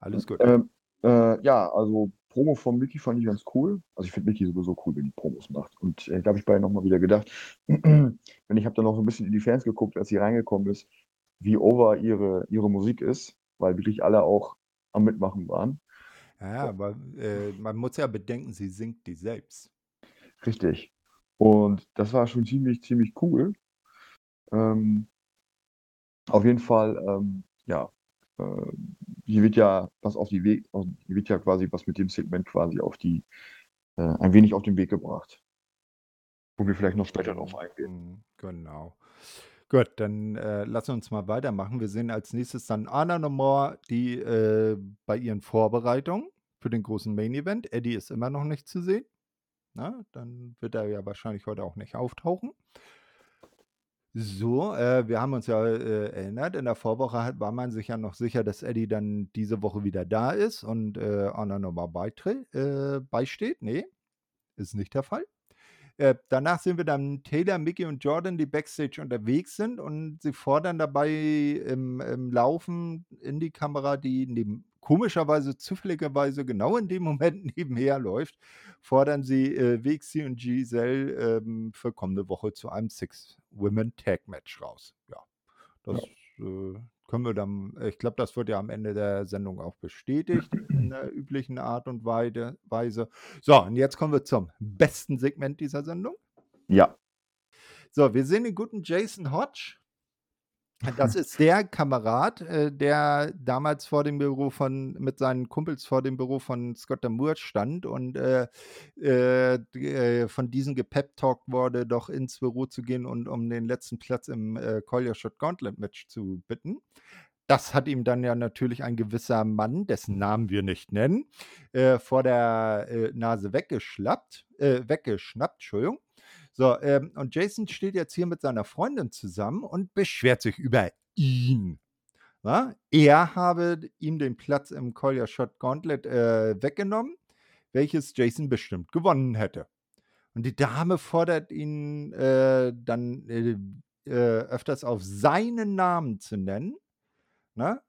Alles gut. Ähm, äh, ja, also Promo von Mickey fand ich ganz cool. Also ich finde Mickey sowieso cool, wenn die Promos macht. Und äh, da habe ich bei nochmal wieder gedacht, wenn ich habe dann noch so ein bisschen in die Fans geguckt, als sie reingekommen ist wie over ihre, ihre Musik ist, weil wirklich alle auch am Mitmachen waren. Ja, aber äh, man muss ja bedenken, sie singt die selbst. Richtig. Und das war schon ziemlich, ziemlich cool. Ähm, auf jeden Fall, ähm, ja, äh, hier wird ja was auf die Weg, hier wird ja quasi was mit dem Segment quasi auf die, äh, ein wenig auf den Weg gebracht. Wo wir vielleicht noch später drauf eingehen. Mhm, genau. Gut, dann äh, lass uns mal weitermachen. Wir sehen als nächstes dann Anna Nomor, die äh, bei ihren Vorbereitungen für den großen Main Event. Eddie ist immer noch nicht zu sehen. Na, dann wird er ja wahrscheinlich heute auch nicht auftauchen. So, äh, wir haben uns ja äh, erinnert, in der Vorwoche war man sich ja noch sicher, dass Eddie dann diese Woche wieder da ist und äh, Anna nochmal äh, beisteht. Nee, ist nicht der Fall. Äh, danach sehen wir dann Taylor, Mickey und Jordan, die Backstage unterwegs sind und sie fordern dabei im, im Laufen in die Kamera, die neben, komischerweise, zufälligerweise genau in dem Moment nebenher läuft, fordern sie äh, Vixie und Giselle ähm, für kommende Woche zu einem Six-Women-Tag-Match raus. Ja, das ja. Äh, können wir dann, ich glaube, das wird ja am Ende der Sendung auch bestätigt in der üblichen Art und Weise. So, und jetzt kommen wir zum besten Segment dieser Sendung. Ja. So, wir sehen den guten Jason Hodge. Das ist der Kamerad, äh, der damals vor dem Büro von, mit seinen Kumpels vor dem Büro von Scott Moore stand und äh, äh, äh, von diesen gepeptalkt wurde, doch ins Büro zu gehen und um den letzten Platz im äh, Collier Shot Gauntlet Match zu bitten. Das hat ihm dann ja natürlich ein gewisser Mann, dessen Namen wir nicht nennen, äh, vor der äh, Nase weggeschlappt, äh, weggeschnappt, Entschuldigung. So, ähm, und Jason steht jetzt hier mit seiner Freundin zusammen und beschwert sich über ihn. Ja? Er habe ihm den Platz im Collier Shot Gauntlet äh, weggenommen, welches Jason bestimmt gewonnen hätte. Und die Dame fordert ihn äh, dann äh, äh öfters auf seinen Namen zu nennen. Ne?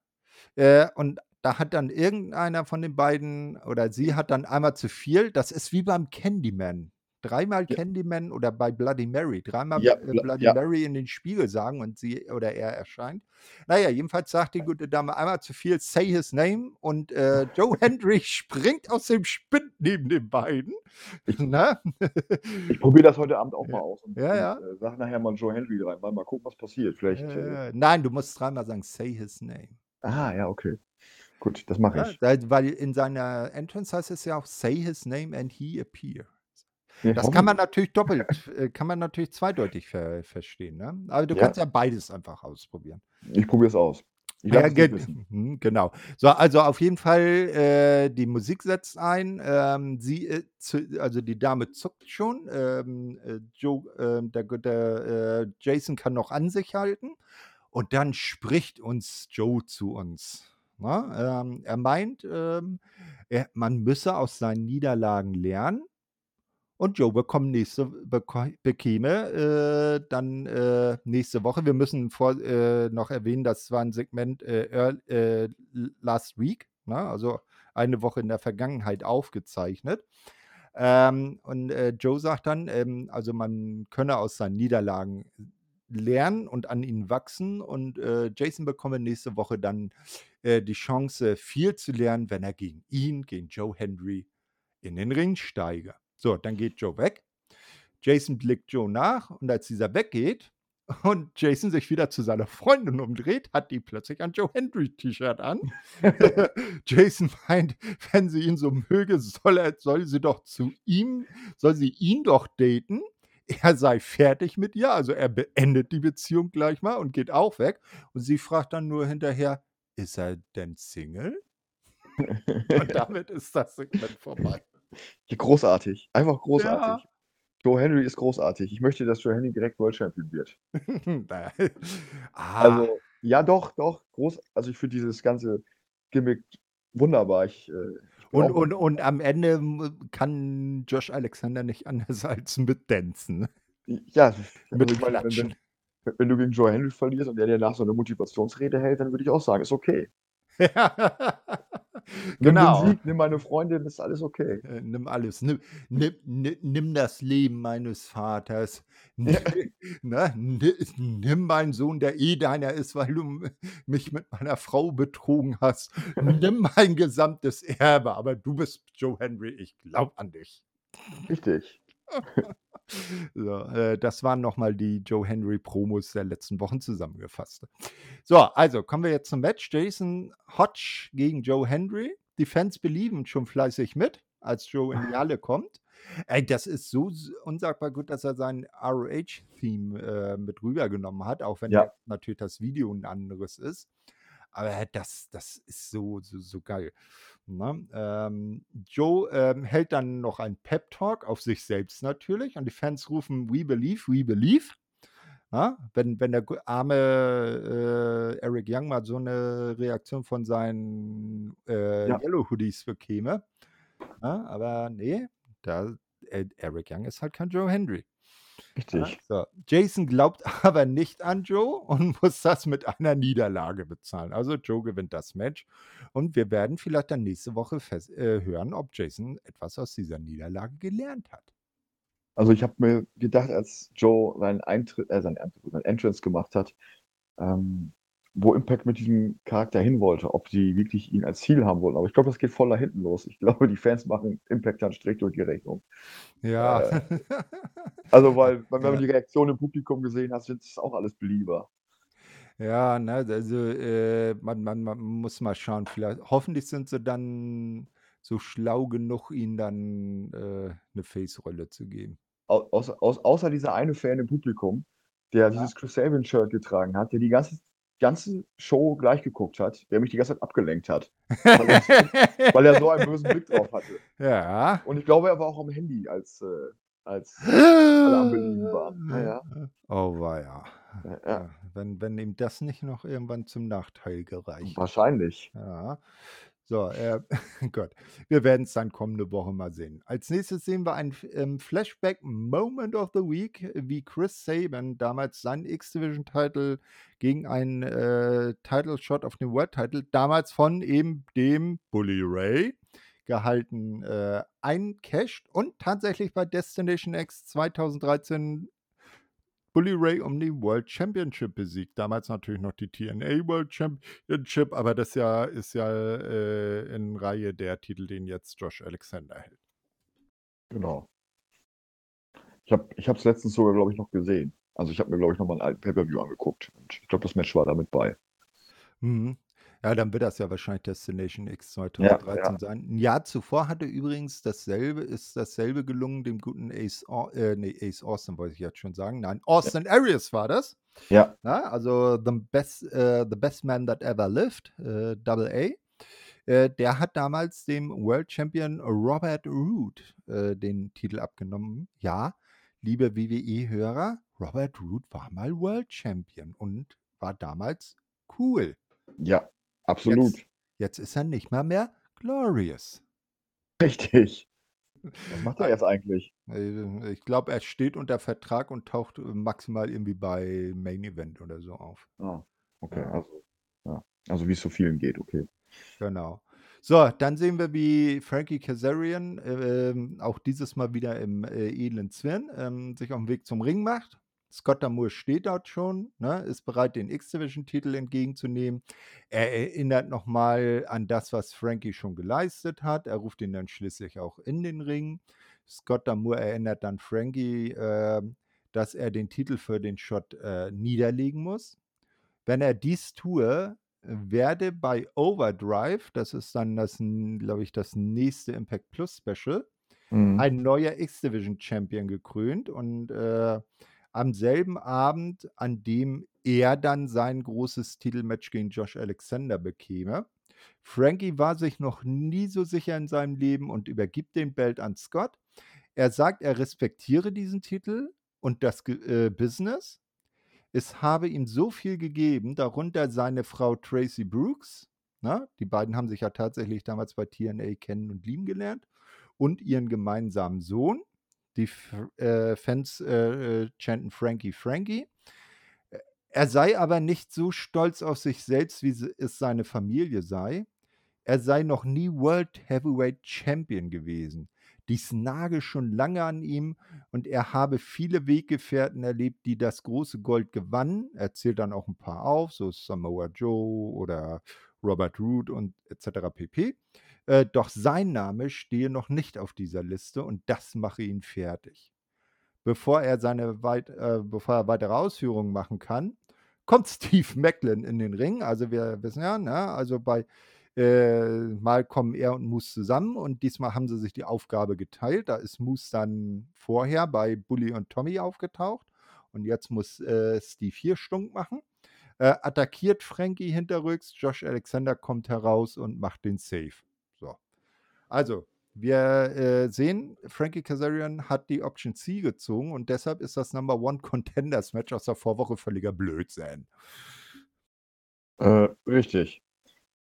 Äh, und da hat dann irgendeiner von den beiden oder sie hat dann einmal zu viel. Das ist wie beim Candyman dreimal ja. Candyman oder bei Bloody Mary, dreimal ja, äh, Bloody ja. Mary in den Spiegel sagen und sie oder er erscheint. Naja, jedenfalls sagt die gute Dame einmal zu viel, say his name und äh, Joe Hendry springt aus dem Spind neben den beiden. Ich, ich probiere das heute Abend auch mal aus und, ja, ja. und äh, sag nachher mal Joe Hendry rein, mal, mal gucken, was passiert. Vielleicht. Äh, nein, du musst dreimal sagen, say his name. Ah, ja, okay. Gut, das mache ich. weil in seiner Entrance heißt es ja auch, say his name and he appear. Das kann man natürlich doppelt, äh, kann man natürlich zweideutig ver verstehen. Ne? Aber du ja. kannst ja beides einfach ausprobieren. Ich probiere es aus. Ja, ge mhm, genau. So, also auf jeden Fall, äh, die Musik setzt ein. Ähm, sie, äh, also die Dame zuckt schon. Ähm, äh, Joe, ähm, der, der äh, Jason kann noch an sich halten. Und dann spricht uns Joe zu uns. Na, ne? ähm, er meint, ähm, er, man müsse aus seinen Niederlagen lernen und Joe bekommt nächste, bekäme äh, dann äh, nächste Woche. Wir müssen vor, äh, noch erwähnen, das war ein Segment äh, äh, last week, ne? also eine Woche in der Vergangenheit aufgezeichnet. Ähm, und äh, Joe sagt dann, ähm, also man könne aus seinen Niederlagen lernen und an ihnen wachsen. Und Jason bekomme nächste Woche dann die Chance, viel zu lernen, wenn er gegen ihn, gegen Joe Henry, in den Ring steige. So, dann geht Joe weg. Jason blickt Joe nach und als dieser weggeht und Jason sich wieder zu seiner Freundin umdreht, hat die plötzlich ein Joe Hendry T-Shirt an. Jason meint, wenn sie ihn so möge, soll, er, soll sie doch zu ihm, soll sie ihn doch daten. Er sei fertig mit ihr, also er beendet die Beziehung gleich mal und geht auch weg. Und sie fragt dann nur hinterher, ist er denn Single? und damit ist das Segment vorbei. Großartig. Einfach großartig. Ja. Joe Henry ist großartig. Ich möchte, dass Joe Henry direkt World Champion wird. ah. Also, ja, doch, doch. Groß, also ich finde dieses ganze Gimmick wunderbar. Ich, äh, und, und, und am Ende kann Josh Alexander nicht anders als mitdancen. Ja, mit also meine, wenn, wenn, wenn, du gegen Joe Henry verlierst und er dir nach so eine Motivationsrede hält, dann würde ich auch sagen, ist okay. Nimm den Genau. Sieg, nimm meine Freundin, ist alles okay. Äh, nimm alles. Nimm, nimm, nimm, nimm das Leben meines Vaters. Ja. Ne? Ni- Nimm meinen Sohn, der eh deiner ist, weil du mich mit meiner Frau betrogen hast. Nimm mein gesamtes Erbe, aber du bist Joe Henry, ich glaub an dich. Richtig. So, äh, das waren nochmal die Joe Henry Promos der letzten Wochen zusammengefasst. So, also kommen wir jetzt zum Match. Jason Hodge gegen Joe Henry. Die Fans belieben schon fleißig mit, als Joe in die Halle kommt. Ey, das ist so unsagbar gut, dass er sein ROH-Theme äh, mit rübergenommen hat, auch wenn ja. natürlich das Video ein anderes ist. Aber das, das ist so, so, so geil. Ne? Ähm, Joe ähm, hält dann noch einen Pep-Talk auf sich selbst natürlich und die Fans rufen We believe, we believe. Ja? Wenn, wenn der arme äh, Eric Young mal so eine Reaktion von seinen äh, Ja. Yellow Hoodies bekäme. Ja? Aber nee, da, äh, Eric Young ist halt kein Joe Henry. Richtig. so. Jason glaubt aber nicht an Joe und muss das mit einer Niederlage bezahlen. Also Joe gewinnt das Match und wir werden vielleicht dann nächste Woche fest, äh, hören, ob Jason etwas aus dieser Niederlage gelernt hat. Also ich habe mir gedacht, als Joe seinen Eintritt, äh, seinen, seinen Entrance gemacht hat, ähm, wo Impact mit diesem Charakter hin wollte, ob sie wirklich ihn als Ziel haben wollten. Aber ich glaube, das geht voll da hinten los. Ich glaube, die Fans machen Impact dann strikt durch die Rechnung. Ja. Also, weil, wenn Ja. man die Reaktion im Publikum gesehen hat, sind es auch alles Belieber. Ja, ne, also äh, man, man, man muss mal schauen, vielleicht, hoffentlich sind sie dann so schlau genug, ihnen dann äh, eine Face-Rolle zu geben. Au- Außer, außer dieser eine Fan im Publikum, der dieses Chris Sabin-Shirt getragen hat, der die ganze, ganze Show gleich geguckt hat, der mich die ganze Zeit abgelenkt hat, weil er, weil er so einen bösen Blick drauf hatte. ja. Und ich glaube, er war auch am Handy, als, äh, als alle am waren. Ja, ja. Oh, war ja. Ja, wenn, wenn ihm das nicht noch irgendwann zum Nachteil gereicht. Wahrscheinlich. Ja. So, äh, Gott, wir werden es dann kommende Woche mal sehen. Als nächstes sehen wir ein ähm, Flashback Moment of the Week, wie Chris Saban damals seinen X-Division-Title gegen einen äh, Title-Shot auf den World-Title, damals von eben dem Bully Ray gehalten, äh, eincasht und tatsächlich bei Destination X 2013 Bully Ray um die World Championship besiegt. Damals natürlich noch die TNA World Championship, aber das ja, ist ja äh, in Reihe der Titel, den jetzt Josh Alexander hält. Genau. Ich habe ich es letztens sogar, glaube ich, noch gesehen. Also ich habe mir, glaube ich, nochmal einen alten Pay-Per-View angeguckt. Und ich glaube, das Match war da mit bei. Mhm. Ja, dann wird das ja wahrscheinlich Destination X 2013 ja. sein. Ein Jahr zuvor hatte übrigens dasselbe, ist dasselbe gelungen dem guten Ace, äh, nee, Ace Austin, wollte ich jetzt schon sagen. Nein, Austin Arias war das. Ja, Ja, also the best, äh, the best man that ever lived, äh, Double A. Äh, der hat damals dem World Champion Robert Root äh, den Titel abgenommen. Ja, liebe WWE-Hörer, Robert Root war mal World Champion und war damals cool. ja, absolut. Jetzt, jetzt ist er nicht mal mehr glorious. Richtig. Was macht er jetzt eigentlich? Äh, Ich glaube, er steht unter Vertrag und taucht äh, maximal irgendwie bei Main Event oder so auf. Ah, okay, Ja. also, ja. Also wie es so vielen geht, okay. Genau. So, dann sehen wir, wie Frankie Kazarian ähm, auch dieses Mal wieder im äh, edlen Zwirn ähm, sich auf den Weg zum Ring macht. Scott Damour steht dort schon, ne, ist bereit, den X-Division-Titel entgegenzunehmen. Er erinnert nochmal an das, was Frankie schon geleistet hat. Er ruft ihn dann schließlich auch in den Ring. Scott Damour erinnert dann Frankie, äh, dass er den Titel für den Shot äh, niederlegen muss. Wenn er dies tue, werde bei Overdrive, das ist dann das, glaube ich, das nächste Impact Plus Special, Mhm. ein neuer X-Division Champion gekrönt und äh, am selben Abend, an dem er dann sein großes Titelmatch gegen Josh Alexander bekäme. Frankie war sich noch nie so sicher in seinem Leben und übergibt den Belt an Scott. Er sagt, er respektiere diesen Titel und das äh, Business. Es habe ihm so viel gegeben, darunter seine Frau Tracy Brooks. Na, die beiden haben sich ja tatsächlich damals bei TNA kennen und lieben gelernt. Und ihren gemeinsamen Sohn. Die äh, Fans äh, äh, chanten Frankie Frankie. Er sei aber nicht so stolz auf sich selbst, wie es seine Familie sei. er sei noch nie World Heavyweight Champion gewesen. Dies nage schon lange an ihm und er habe viele Weggefährten erlebt, die das große Gold gewannen. Er zählt dann auch ein paar auf, so Samoa Joe oder Robert Root und etc. pp. Äh, doch sein Name stehe noch nicht auf dieser Liste und das mache ihn fertig. Bevor er seine weit, äh, bevor er weitere Ausführungen machen kann, kommt Steve Macklin in den Ring. Also wir wissen ja, ne, also bei äh, mal kommen er und Moose zusammen und diesmal haben sie sich die Aufgabe geteilt. Da ist Moose dann vorher bei Bully und Tommy aufgetaucht und jetzt muss äh, Steve hier stunk machen. Äh, attackiert Frankie hinterrücks, Josh Alexander kommt heraus und macht den Save. So. Also, wir äh, sehen, Frankie Kazarian hat die Option C gezogen und deshalb ist das Number One Contenders Match aus der Vorwoche völliger Blödsinn. Äh, richtig.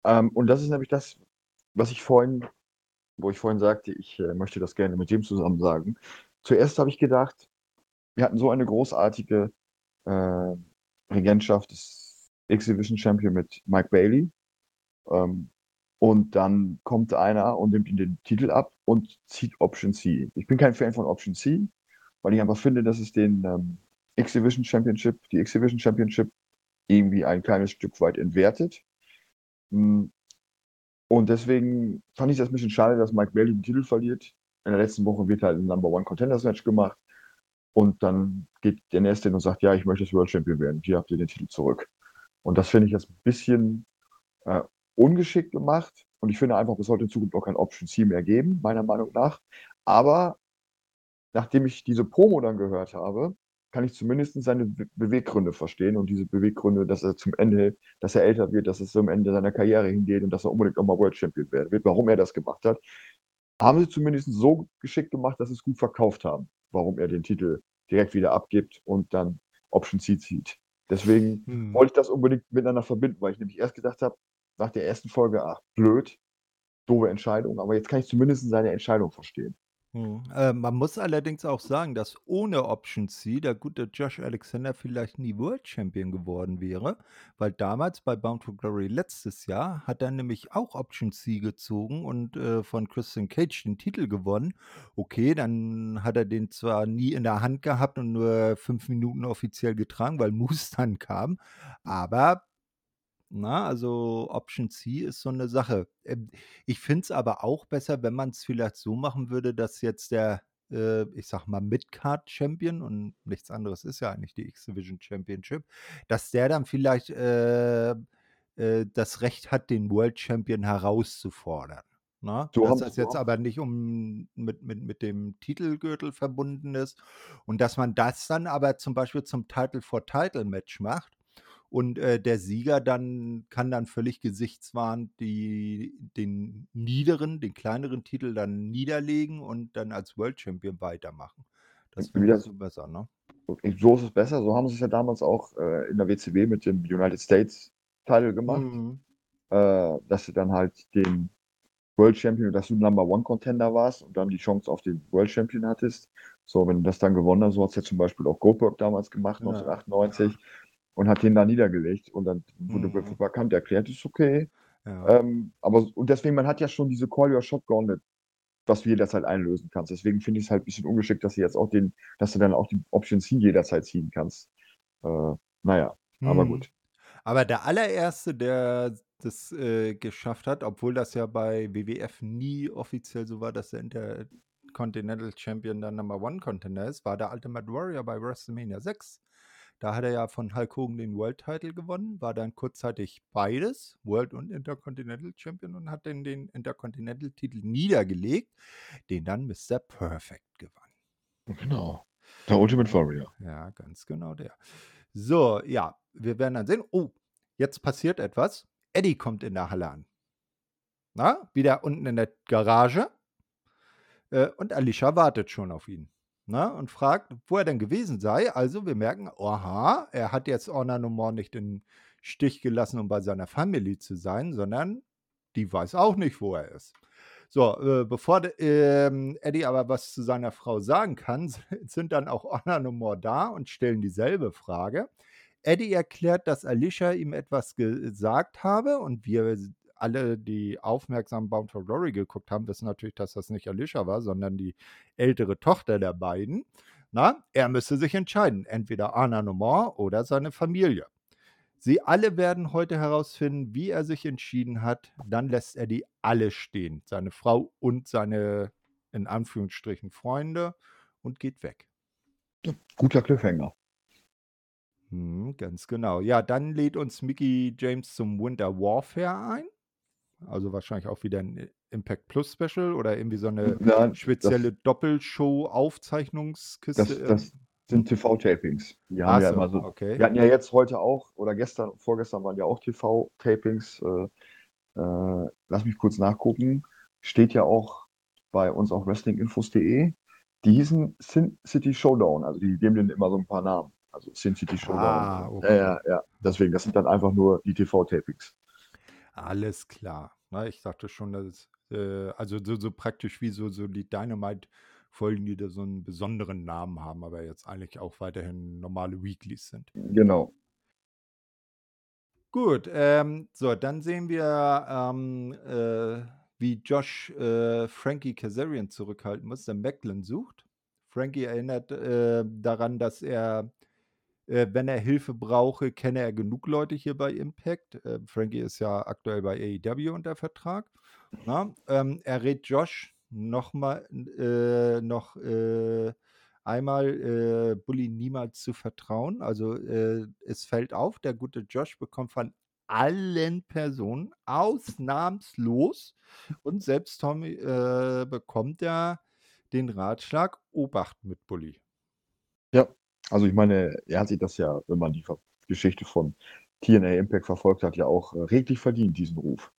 Ähm, und das ist nämlich das, was ich vorhin, wo ich vorhin sagte, ich äh, möchte das gerne mit dem zusammen sagen. Zuerst habe ich gedacht, wir hatten so eine großartige äh, Regentschaft des Exhibition Champion mit Mike Bailey. Ähm, und dann kommt einer und nimmt ihm den Titel ab und zieht Option C. Ich bin kein Fan von Option C, weil ich einfach finde, dass es den ähm, Exhibition Championship, die Exhibition Championship irgendwie ein kleines Stück weit entwertet. Hm. Und deswegen fand ich das ein bisschen schade, dass Mike Bailey den Titel verliert. In der letzten Woche wird halt ein Number One Contenders Match gemacht. Und dann geht der Nächste und sagt, ja, ich möchte das World Champion werden. Hier habt ihr den Titel zurück. Und das finde ich jetzt ein bisschen äh, ungeschickt gemacht. Und ich finde einfach, es sollte in Zukunft auch kein Option C mehr geben, meiner Meinung nach. Aber nachdem ich diese Promo dann gehört habe, kann ich zumindest seine Beweggründe verstehen und diese Beweggründe, dass er zum Ende, dass er älter wird, dass es zum Ende seiner Karriere hingeht und dass er unbedingt nochmal World Champion werden wird, warum er das gemacht hat, haben sie zumindest so geschickt gemacht, dass sie es gut verkauft haben, warum er den Titel direkt wieder abgibt und dann Option C zieht. Deswegen hm. wollte ich das unbedingt miteinander verbinden, weil ich nämlich erst gedacht habe, nach der ersten Folge, ach, blöd, doofe Entscheidung, aber jetzt kann ich zumindest seine Entscheidung verstehen. Mhm. Äh, man muss allerdings auch sagen, dass ohne Option C der gute Josh Alexander vielleicht nie World Champion geworden wäre, weil damals bei Bound for Glory letztes Jahr hat er nämlich auch Option C gezogen und äh, von Christian Cage den Titel gewonnen. Okay, dann hat er den zwar nie in der Hand gehabt und nur fünf Minuten offiziell getragen, weil Moose dann kam, aber na, also Option C ist so eine Sache. Ähm, ich finde es aber auch besser, wenn man es vielleicht so machen würde, dass jetzt der, äh, ich sag mal, Midcard-Champion und nichts anderes ist ja eigentlich die X-Division Championship, dass der dann vielleicht äh, äh, das Recht hat, den World Champion herauszufordern. Na? So dass das jetzt aber nicht um mit, mit, mit dem Titelgürtel verbunden ist und dass man das dann aber zum Beispiel zum Title for Title Match macht und äh, der Sieger dann kann dann völlig gesichtswahrend die, den niederen, den kleineren Titel dann niederlegen und dann als World Champion weitermachen. Das ich so besser, ne? So ist es besser. So haben sie es ja damals auch äh, in der WCW mit dem United States Title gemacht, mhm. äh, dass du dann halt den World Champion, dass du Number One Contender warst und dann die Chance auf den World Champion hattest. So, wenn du das dann gewonnen hast, so hat es ja zum Beispiel auch Goldberg damals gemacht, ja. 1998 und hat den da niedergelegt und dann wurde mhm. vakant erklärt, ist okay. Ja. Ähm, aber und deswegen, man hat ja schon diese Call Your Shot Gauntlet, was du jederzeit einlösen kannst. Deswegen finde ich es halt ein bisschen ungeschickt, dass du jetzt auch den, dass du dann auch die Option C jederzeit ziehen kannst. Äh, naja, mhm. aber gut. Aber der allererste, der das äh, geschafft hat, obwohl das ja bei WWF nie offiziell so war, dass der Intercontinental Champion der Number One Contender ist, war der Ultimate Warrior bei WrestleMania 6. Da hat er ja von Hulk Hogan den World Title gewonnen, war dann kurzzeitig beides, World und Intercontinental Champion und hat dann den Intercontinental Titel niedergelegt, den dann Mr. Perfect gewann. Genau. Der Ultimate Warrior. Ja, ganz genau der. So, ja, wir werden dann sehen. Oh, jetzt passiert etwas. Eddie kommt in der Halle an. Na, wieder unten in der Garage. Äh, und Alicia wartet schon auf ihn ne, und fragt, wo er denn gewesen sei. Also wir merken, aha, er hat jetzt Orna Nomor nicht in Stich gelassen, um bei seiner Familie zu sein, sondern die weiß auch nicht, wo er ist. So, äh, bevor äh, Eddie aber was zu seiner Frau sagen kann, sind dann auch Orna Nomor da und stellen dieselbe Frage. Eddie erklärt, dass Alicia ihm etwas gesagt habe und wir alle, die aufmerksam Bound for Glory geguckt haben, wissen natürlich, dass das nicht Alicia war, sondern die ältere Tochter der beiden. Na, er müsste sich entscheiden, entweder Anna Nomor oder seine Familie. Sie alle werden heute herausfinden, wie er sich entschieden hat. Dann lässt er die alle stehen, seine Frau und seine in Anführungsstrichen Freunde und geht weg. Guter Cliffhanger. Hm, ganz genau. Ja, dann lädt uns Mickey James zum Winter Warfare ein. Also wahrscheinlich auch wieder ein Impact Plus Special oder irgendwie so eine Nein, spezielle Doppelshow-Aufzeichnungskiste. das, das sind TV-Tapings. Ach haben ja so, immer so. okay. Wir hatten ja jetzt heute auch, oder gestern, vorgestern waren ja auch TV-Tapings. Äh, äh, lass mich kurz nachgucken. Steht ja auch bei uns auf wrestlinginfos.de. Die hießen Sin City Showdown. Also die geben denen immer so ein paar Namen. Also Sin City Showdown. Ah, Ja, okay. ja, ja. Deswegen, das sind dann einfach nur die TV-Tapings. Alles klar. Na, ich dachte schon, dass es, äh, also so, so praktisch wie so, so die Dynamite-Folgen, die da so einen besonderen Namen haben, aber jetzt eigentlich auch weiterhin normale Weeklies sind. Genau. Gut, ähm, so, dann sehen wir, ähm, äh, wie Josh äh, Frankie Kazarian zurückhalten muss, der Macklin sucht. Frankie erinnert äh, daran, dass er, äh, wenn er Hilfe brauche, kenne er genug Leute hier bei Impact. Äh, Frankie ist ja aktuell bei AEW unter Vertrag. Na? Ähm, er rät Josh noch mal, äh, noch äh, einmal äh, Bully niemals zu vertrauen. Also es fällt auf, der gute Josh bekommt von allen Personen ausnahmslos und selbst Tommy bekommt er den Ratschlag, Obacht mit Bully. Ja, also ich meine, er hat sich das ja, wenn man die Ver Geschichte von TNA Impact verfolgt hat, ja auch äh, redlich verdient, diesen Ruf.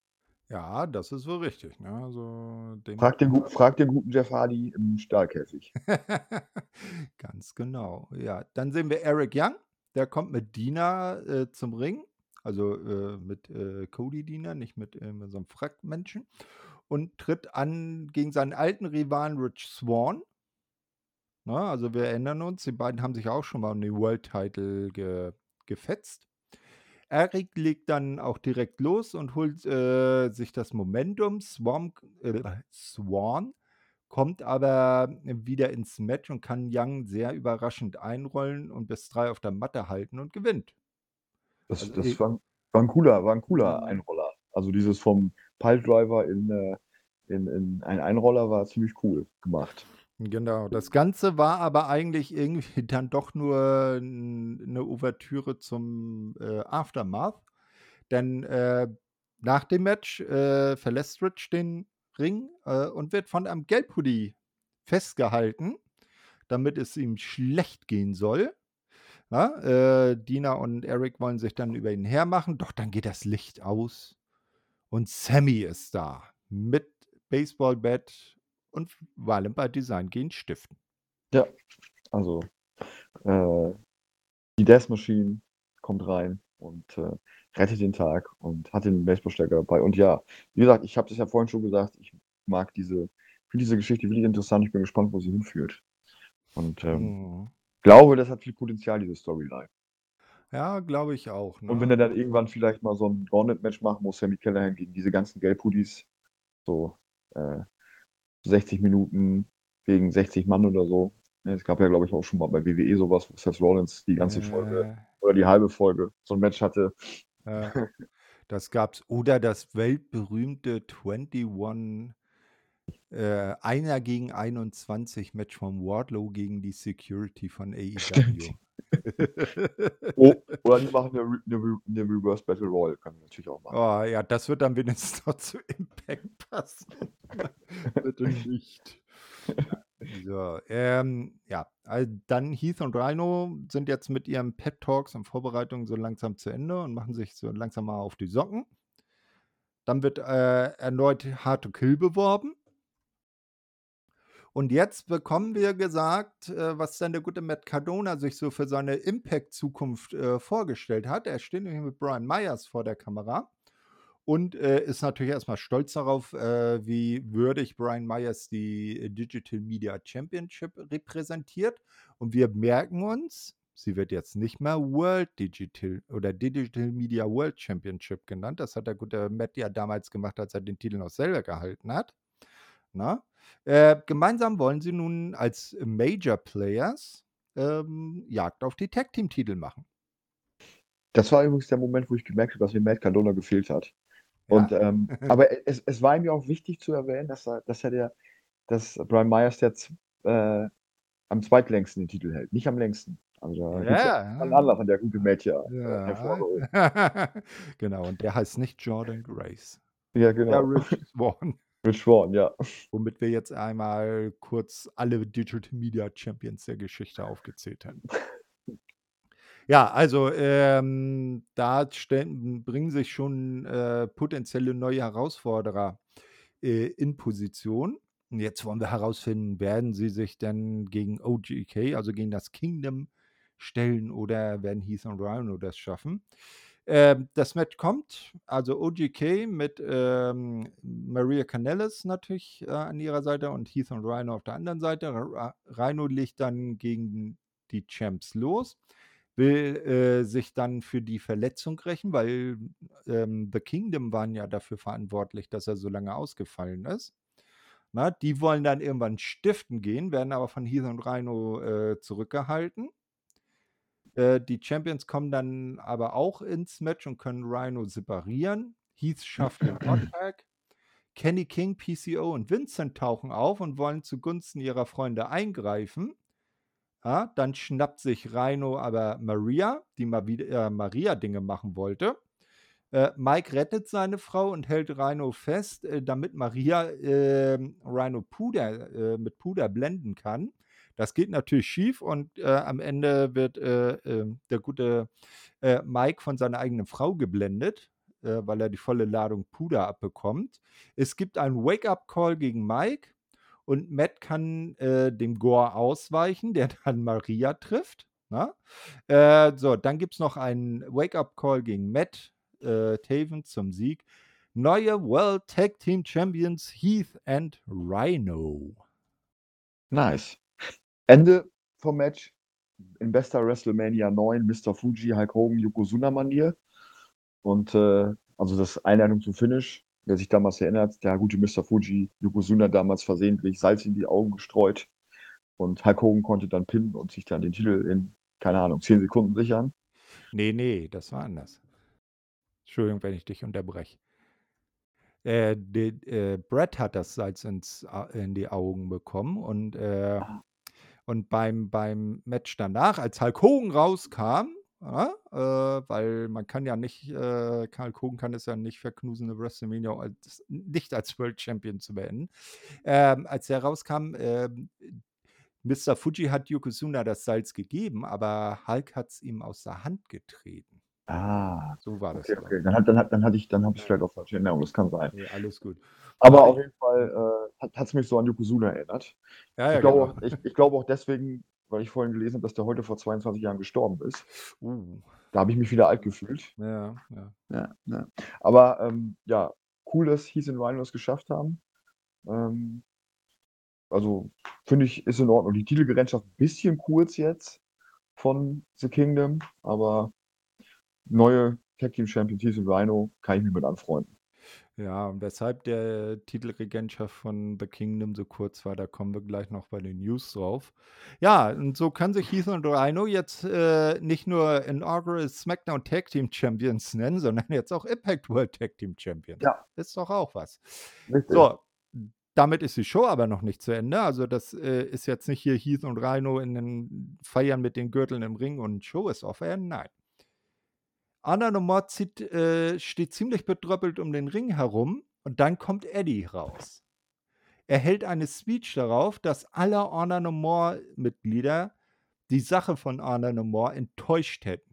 Ja, das ist wohl richtig. Ne? Also den Frag den, gu- frag den guten Jeff Hardy im Stahlkäfig. Ganz genau. Ja, dann sehen wir Eric Young. Der kommt mit Dina äh, zum Ring. Also äh, mit äh, Cody Dina, nicht mit äh, so einem Frackmenschen. Und tritt an gegen seinen alten Rivalen Rich Swan. Na, also wir erinnern uns, die beiden haben sich auch schon mal um den World Title ge gefetzt. Eric legt dann auch direkt los und holt äh, sich das Momentum. Swan, äh, Swan kommt aber wieder ins Match und kann Young sehr überraschend einrollen und bis drei auf der Matte halten und gewinnt. Das, Also das war, war ein cooler, war ein cooler. Einroller. Also dieses vom Piledriver in, äh, in, in ein Einroller war ziemlich cool gemacht. Genau, das Ganze war aber eigentlich irgendwie dann doch nur eine Ouvertüre zum äh, Aftermath. Denn äh, nach dem Match äh, verlässt Rich den Ring äh, und wird von einem Gelbhoodie festgehalten, damit es ihm schlecht gehen soll. Ja, äh, Dina und Eric wollen sich dann über ihn hermachen, doch dann geht das Licht aus und Sammy ist da mit Baseballbat und Valentin Design gehen stiften. Also äh, die Death Machine kommt rein und äh, rettet den Tag und hat den Baseballschläger dabei. Und ja, wie gesagt, ich habe das ja vorhin schon gesagt, ich mag diese, finde diese Geschichte wirklich interessant. Ich bin gespannt, wo sie hinführt. Und ähm, Mhm. glaube, das hat viel Potenzial, diese Storyline. Ja, glaube ich auch. Und wenn Ne? er dann irgendwann vielleicht mal so ein Gauntlet-Match machen muss, Sammy Callahan gegen diese ganzen Gelbhoodies, so äh, 60 Minuten gegen 60 Mann oder so. Es gab ja, glaube ich, auch schon mal bei WWE sowas, wo Seth Rollins die ganze Folge oder die halbe Folge so ein Match hatte. Äh, äh, das gab's. Oder das weltberühmte 21 äh, Einer gegen 21 Match von Wardlow gegen die Security von AEW. Oh, oder die machen eine, Re eine, Re eine Reverse Battle Royal, können wir natürlich auch machen. Oh, ja, das wird dann wenigstens noch zu Impact passen. Bitte nicht. So, ähm, ja, also dann Heath und Rhino sind jetzt mit ihren Pet Talks und Vorbereitungen so langsam zu Ende und machen sich so langsam mal auf die Socken. Dann wird äh, erneut Hard to Kill beworben. Und jetzt bekommen wir gesagt, äh, was dann der gute Matt Cardona sich so für seine Impact-Zukunft äh, vorgestellt hat. Er steht nämlich mit Brian Myers vor der Kamera und äh, ist natürlich erstmal stolz darauf, wie würdig Brian Myers die Digital Media Championship repräsentiert. Und wir merken uns, Sie wird jetzt nicht mehr World Digital oder Digital Media World Championship genannt. Das hat der gute Matt ja damals gemacht, als er den Titel noch selber gehalten hat. Na? Äh, gemeinsam wollen sie nun als Major Players ähm, Jagd auf die Tag Team Titel machen. Das war übrigens der Moment, wo ich gemerkt habe, dass mir Matt Cardona gefehlt hat. Und, Ja. ähm, aber es, es war mir auch wichtig zu erwähnen, dass er, dass er der, dass Brian Myers jetzt äh, am zweitlängsten den Titel hält, nicht am längsten. Also ja Ja, einen Anlass an der gute Matt ja, ja. hervorgehoben. genau, und der heißt nicht Jordan Grace. Ja, Ja, genau. Rich Swan. Swan, ja. Womit wir jetzt einmal kurz alle Digital Media Champions der Geschichte aufgezählt haben. Ja, also ähm, da stellen, bringen sich schon äh, potenzielle neue Herausforderer äh, in Position. Und jetzt wollen wir herausfinden, werden sie sich denn gegen OGK, also gegen das Kingdom, stellen oder werden Heath und Rhino das schaffen? Ähm, das Match kommt, also OGK mit ähm, Maria Canellis natürlich äh, an ihrer Seite und Heath und Rhino auf der anderen Seite. Rhino legt dann gegen die Champs los, will äh, sich dann für die Verletzung rächen, weil ähm, The Kingdom waren ja dafür verantwortlich, dass er so lange ausgefallen ist. Na, die wollen dann irgendwann stiften gehen, werden aber von Heath und Rhino äh, zurückgehalten. Äh, die Champions kommen dann aber auch ins Match und können Rhino separieren. Heath schafft den Hot-Tag. Kenny King, PCO und Vincent tauchen auf und wollen zugunsten ihrer Freunde eingreifen. Ja, dann schnappt sich Rhino aber Maria, die mal wieder äh, Maria-Dinge machen wollte. Äh, Mike rettet seine Frau und hält Rhino fest, äh, damit Maria äh, Rhino Puder, äh, mit Puder blenden kann. Das geht natürlich schief und äh, am Ende wird äh, äh, der gute äh, Mike von seiner eigenen Frau geblendet, äh, weil er die volle Ladung Puder abbekommt. Es gibt einen Wake-up-Call gegen Mike und Matt kann dem Gore ausweichen, der dann Maria trifft. Na? Äh, so, dann gibt es noch einen Wake-up-Call gegen Matt äh, Taven zum Sieg. Neue World Tag Team Champions Heath and Rhino. Nice. Ende vom Match in bester WrestleMania 9 Mr. Fuji, Hulk Hogan, Yokozuna-Manier. Und äh, also das Einleitung zum Finish, wer sich damals erinnert, der gute Mr. Fuji, Yokozuna damals versehentlich Salz in die Augen gestreut. Und Hulk Hogan konnte dann pinnen und sich dann den Titel in, keine Ahnung, 10 Sekunden sichern. Nee, nee, das war anders. Entschuldigung, wenn ich dich unterbreche. Äh, die, äh, Brett hat das Salz ins, Au- in die Augen bekommen und, äh, und beim, beim Match danach, als Hulk Hogan rauskam, ja, äh, weil man kann ja nicht, äh, Hulk Hogan kann es ja nicht verknusen, eine WrestleMania als, nicht als World Champion zu beenden. Ähm, als er rauskam, ähm, Mr. Fuji hat Yokozuna das Salz gegeben, aber Hulk hat es ihm aus der Hand getreten. Ah, So war das. okay, okay. Dann, dann, hat, dann hatte ich, dann habe ich vielleicht auch falsche Erinnerung, das kann sein. Nee, alles gut. Aber auf jeden Fall äh, hat es mich so an Yokozuna erinnert. Ja, ja, ich, glaube genau. auch, ich, ich glaube auch deswegen, weil ich vorhin gelesen habe, dass der heute vor 22 Jahren gestorben ist. Uh, Da habe ich mich wieder alt gefühlt. ja, ja. Ja, ja. Aber ähm, ja, cool, dass Heath und Rhino es geschafft haben. Ähm, also finde ich, ist in Ordnung. Die Titelgerätschaft ein bisschen kurz jetzt von The Kingdom, aber neue Tag Team Champion Heath und Rhino kann ich mich mit anfreunden. Ja, und weshalb der Titelregentschaft von The Kingdom so kurz war, da kommen wir gleich noch bei den News drauf. Ja, und so kann sich Heath und Rhino jetzt äh, nicht nur Inaugural SmackDown Tag Team Champions nennen, sondern jetzt auch Impact World Tag Team Champions. Ja. Ist doch auch was. Richtig. So, damit ist die Show aber noch nicht zu Ende. Also das äh, ist jetzt nicht hier Heath und Rhino in den Feiern mit den Gürteln im Ring und Show ist off air. Nein. Anna Nomad zieht, äh, steht ziemlich bedröppelt um den Ring herum und dann kommt Eddie raus. Er hält eine Speech darauf, dass alle Honor No More Mitglieder die Sache von Honor No More enttäuscht hätten.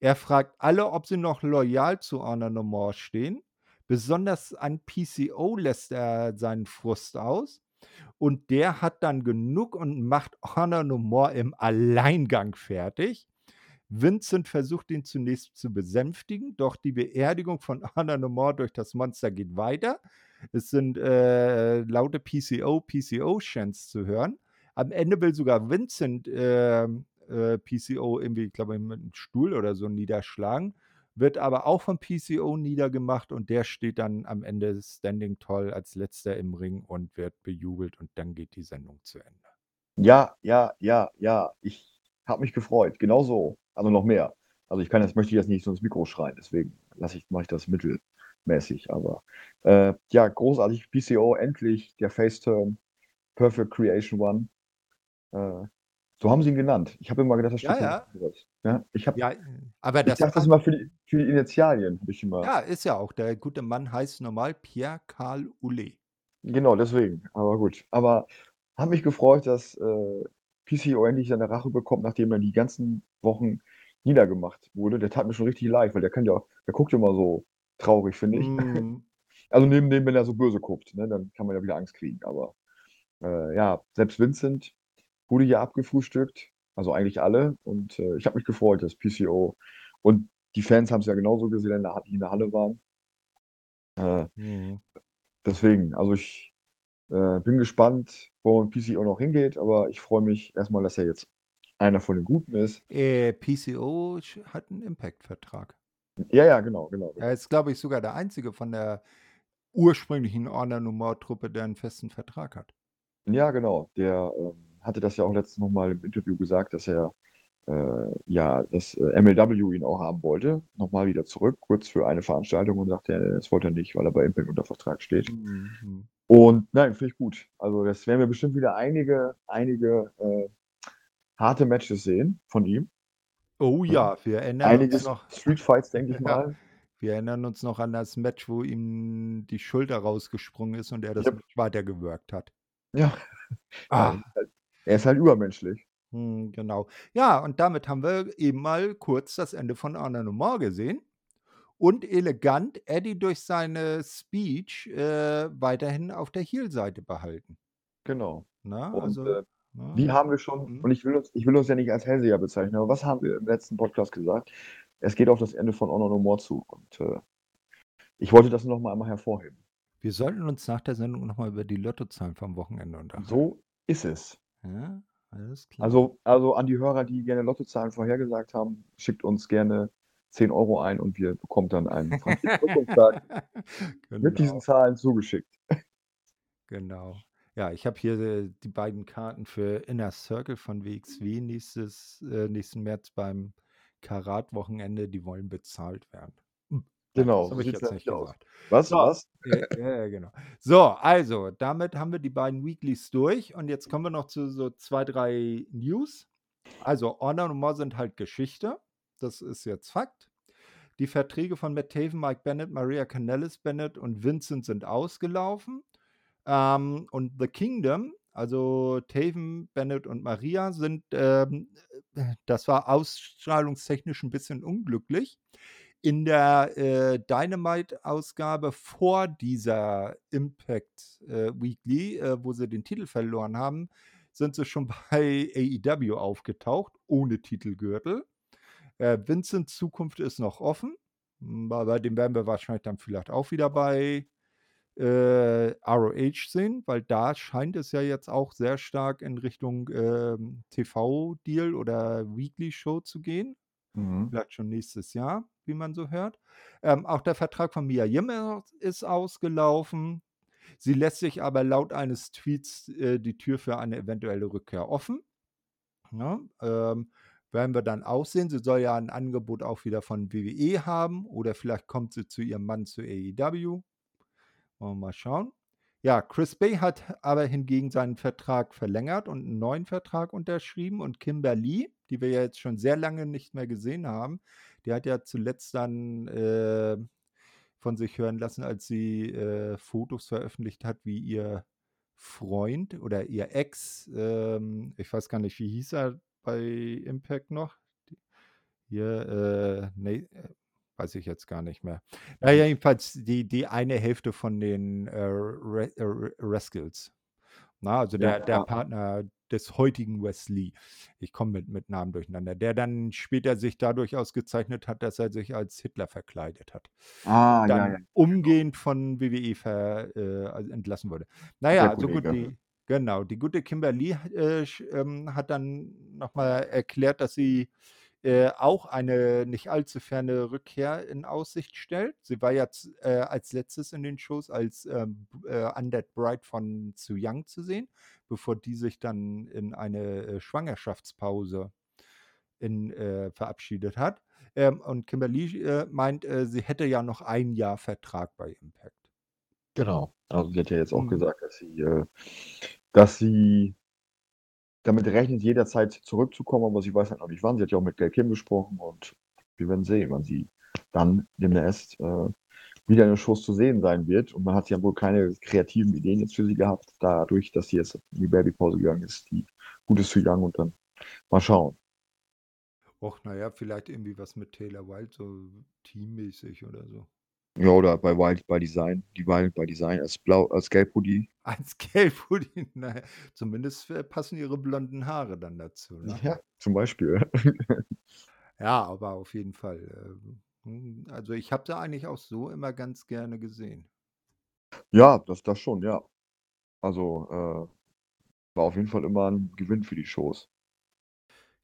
Er fragt alle, ob sie noch loyal zu Honor No More stehen. Besonders an PCO lässt er seinen Frust aus. Und der hat dann genug und macht Honor No More im Alleingang fertig. Vincent versucht ihn zunächst zu besänftigen, doch die Beerdigung von Honor No More durch das Monster geht weiter. Es sind äh, laute PCO, PCO-Chants zu hören. Am Ende will sogar Vincent äh, äh, PCO irgendwie, ich glaube, mit einem Stuhl oder so niederschlagen, wird aber auch vom PCO niedergemacht und der steht dann am Ende Standing Toll als letzter im Ring und wird bejubelt und dann geht die Sendung zu Ende. Ja, ja, ja, ja. Ich habe mich gefreut. Genau so. Also noch mehr. Also ich kann jetzt, möchte ich jetzt nicht so ins Mikro schreien, deswegen lasse ich, mache ich das mittelmäßig. Aber äh, ja, großartig. PCO, endlich der Face-Turn. Perfect Creation One. Äh, so haben sie ihn genannt. Ich habe immer gedacht, das Ja, steht ja. was. Ja, ich habe Ja, aber ich das dachte das immer für die, für die Initialien, habe ich immer. ja, ist ja auch. Der gute Mann heißt normal Pierre Karl Oulet. Genau, deswegen. Aber gut. Aber habe mich gefreut, dass äh, PCO endlich seine Rache bekommt, nachdem er die ganzen Wochen niedergemacht wurde. Der tat mir schon richtig leid, weil der kann ja, der guckt ja immer so traurig, finde ich. Mm, Also neben dem, wenn er so böse guckt, ne, dann kann man ja wieder Angst kriegen. Aber äh, ja, selbst Vincent wurde hier abgefrühstückt, also eigentlich alle. Und äh, ich habe mich gefreut, dass PCO und die Fans haben es ja genauso gesehen, die in der Halle waren. Äh, mm. deswegen, also ich äh, bin gespannt, wo PCO noch hingeht, aber ich freue mich erstmal, dass er jetzt einer von den Guten ist. Äh, PCO hat einen Impact-Vertrag. Ja, ja, genau, genau. Er ist, glaube ich, sogar der einzige von der ursprünglichen No More Truppe, der einen festen Vertrag hat. Ja, genau. Der ähm, hatte das ja auch letztens nochmal im Interview gesagt, dass er äh, ja das äh, MLW ihn auch haben wollte. Nochmal wieder zurück, kurz für eine Veranstaltung und sagte, das wollte er nicht, weil er bei Impact unter Vertrag steht. Mhm. Und nein, finde ich gut. Also das werden wir bestimmt wieder einige, einige äh, harte Matches sehen von ihm. Oh ja, wir erinnern Einige uns noch. Street Fights, denke ich Ja. mal. Wir erinnern uns noch an das Match, wo ihm die Schulter rausgesprungen ist und er das. Match weitergewirkt hat. Ja. Ah, Ja, er ist halt übermenschlich. hm, genau. Ja, und damit haben wir eben mal kurz das Ende von No More gesehen. Und elegant Eddie durch seine Speech äh, weiterhin auf der Heel-Seite behalten. Genau. Na, Und also, äh, na, wie haben wir schon, Mhm. und ich will uns, ich will uns ja nicht als Hellseher bezeichnen, aber was haben wir im letzten Podcast gesagt? Es geht auf das Ende von Honor No More zu. Und äh, ich wollte das noch mal einmal hervorheben. wir sollten uns nach der Sendung nochmal über die Lottozahlen vom Wochenende unterhalten. So ist es. Ja, alles klar. Also, also an die Hörer, die gerne Lottozahlen vorhergesagt haben, schickt uns gerne 10 Euro ein und wir bekommen dann einen Franzis Rückrufstag mit diesen genau, Zahlen zugeschickt. genau. Ja, ich habe hier äh, die beiden Karten für Inner Circle von WXW nächstes, äh, nächsten März beim Karat-Wochenende. Die wollen bezahlt werden. Hm, Genau, das habe ich jetzt nicht aus. gesagt. Was, So, was? ja, ja, ja, genau. So, also, damit haben wir die beiden Weeklies durch und jetzt kommen wir noch zu so zwei, drei News. Also, Honor und More sind halt Geschichte. Das ist jetzt Fakt. Die Verträge von Matt Taven, Mike Bennett, Maria Canellis Bennett und Vincent sind ausgelaufen. Ähm, und The Kingdom, also Taven, Bennett und Maria, sind, ähm, äh, das war ausstrahlungstechnisch ein bisschen unglücklich. In der äh, Dynamite-Ausgabe vor dieser Impact äh, Weekly, äh, wo sie den Titel verloren haben, sind sie schon bei AEW aufgetaucht, ohne Titelgürtel. Äh, Vincents Zukunft ist noch offen. Hm, Bei, bei dem werden wir wahrscheinlich dann vielleicht auch wieder bei äh, ROH sehen, weil da scheint es ja jetzt auch sehr stark in Richtung ähm, TV-Deal oder Weekly-Show zu gehen. Mhm. Vielleicht schon nächstes Jahr, wie man so hört. Ähm, auch der Vertrag von Mia Yim ist ausgelaufen. Sie lässt sich aber laut eines Tweets äh, die Tür für eine eventuelle Rückkehr offen. Ja, ähm, werden wir dann auch sehen. Sie soll ja ein Angebot auch wieder von WWE haben oder vielleicht kommt sie zu ihrem Mann zu AEW. Wollen wir mal schauen. Ja, Chris Bay hat aber hingegen seinen Vertrag verlängert und einen neuen Vertrag unterschrieben. Und Kimberly, die wir ja jetzt schon sehr lange nicht mehr gesehen haben, die hat ja zuletzt dann äh, von sich hören lassen, als sie äh, Fotos veröffentlicht hat, wie ihr Freund oder ihr Ex, ähm, ich weiß gar nicht, wie hieß er bei Impact noch? Hier, äh, nee, äh, weiß ich jetzt gar nicht mehr. Naja, jedenfalls die, die eine Hälfte von den äh, Re äh, Rascals. Na, also Ja, der, der ja. Partner des heutigen Wesley. Ich komme mit, mit Namen durcheinander. Der dann später sich dadurch ausgezeichnet hat, dass er sich als Hitler verkleidet hat. Ah, dann ja, ja. umgehend von WWE ver, äh, also entlassen wurde. Naja, Der also gut, die, Genau, die gute Kimberly äh, ähm, hat dann nochmal erklärt, dass sie äh, auch eine nicht allzu ferne Rückkehr in Aussicht stellt. Sie war jetzt äh, als letztes in den Shows als ähm, äh, Undead Bride von Zu Young zu sehen, bevor die sich dann in eine äh, Schwangerschaftspause in, äh, verabschiedet hat. Ähm, und Kimberly meint, sie hätte ja noch ein Jahr Vertrag bei Impact. Genau. Also sie hat ja jetzt auch mhm. gesagt, dass sie, dass sie damit rechnet, jederzeit zurückzukommen, aber sie weiß halt noch nicht wann. Sie hat ja auch mit Gail Kim gesprochen und wir werden sehen, wann sie dann demnächst äh, wieder in den Shows zu sehen sein wird. Und man hat ja wohl keine kreativen Ideen jetzt für sie gehabt, dadurch, dass sie jetzt in die Babypause gegangen ist. Die gut ist zu young und dann mal schauen. Och, naja, vielleicht irgendwie was mit Taylor Wilde, so teammäßig oder so. Ja, oder bei Wild by Design, die Wild by Design als blau, als Gelb-Hoodie. Als Gelb-Hoodie, naja, zumindest äh, passen ihre blonden Haare dann dazu, ne? Ja, zum Beispiel. Ja, aber auf jeden Fall. Äh, hm, also ich habe sie eigentlich auch so immer ganz gerne gesehen. Ja, das, das schon, ja. Also äh, war auf jeden Fall immer ein Gewinn für die Shows.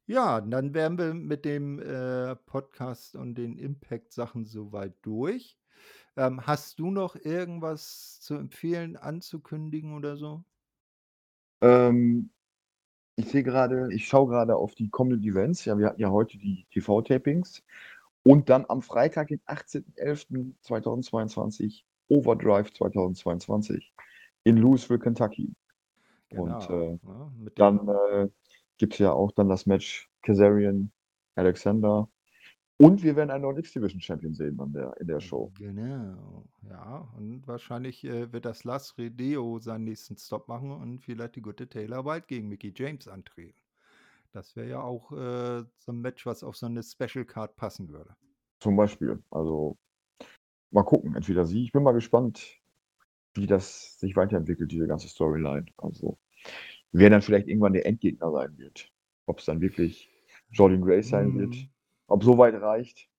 Ja, dann wären wir mit dem äh, Podcast und den Impact-Sachen soweit durch. Ähm, hast du noch irgendwas zu empfehlen, anzukündigen oder so? Ähm, ich sehe gerade, ich schaue gerade auf die kommenden Events. Ja, wir hatten ja heute die TV-Tapings. Und dann am Freitag, den 18.11.2022, Overdrive 2022 in Louisville, Kentucky. Und Genau, äh, ne, mit dann äh, gibt es ja auch dann das Match Kazarian, Alexander und wir werden einen neuen X-Division Champion sehen an der, in der Show. Genau, ja. Und wahrscheinlich äh, wird das Las Redeo seinen nächsten Stop machen und vielleicht die gute Taylor White gegen Mickey James antreten. Das wäre ja auch äh, so ein Match, was auf so eine Special Card passen würde. Zum Beispiel. Also mal gucken. Entweder sie. Ich bin mal gespannt, wie das sich weiterentwickelt, diese ganze Storyline. Also wer dann vielleicht irgendwann der Endgegner sein wird. Ob es dann wirklich Jordan Grace sein wird ob so weit reicht?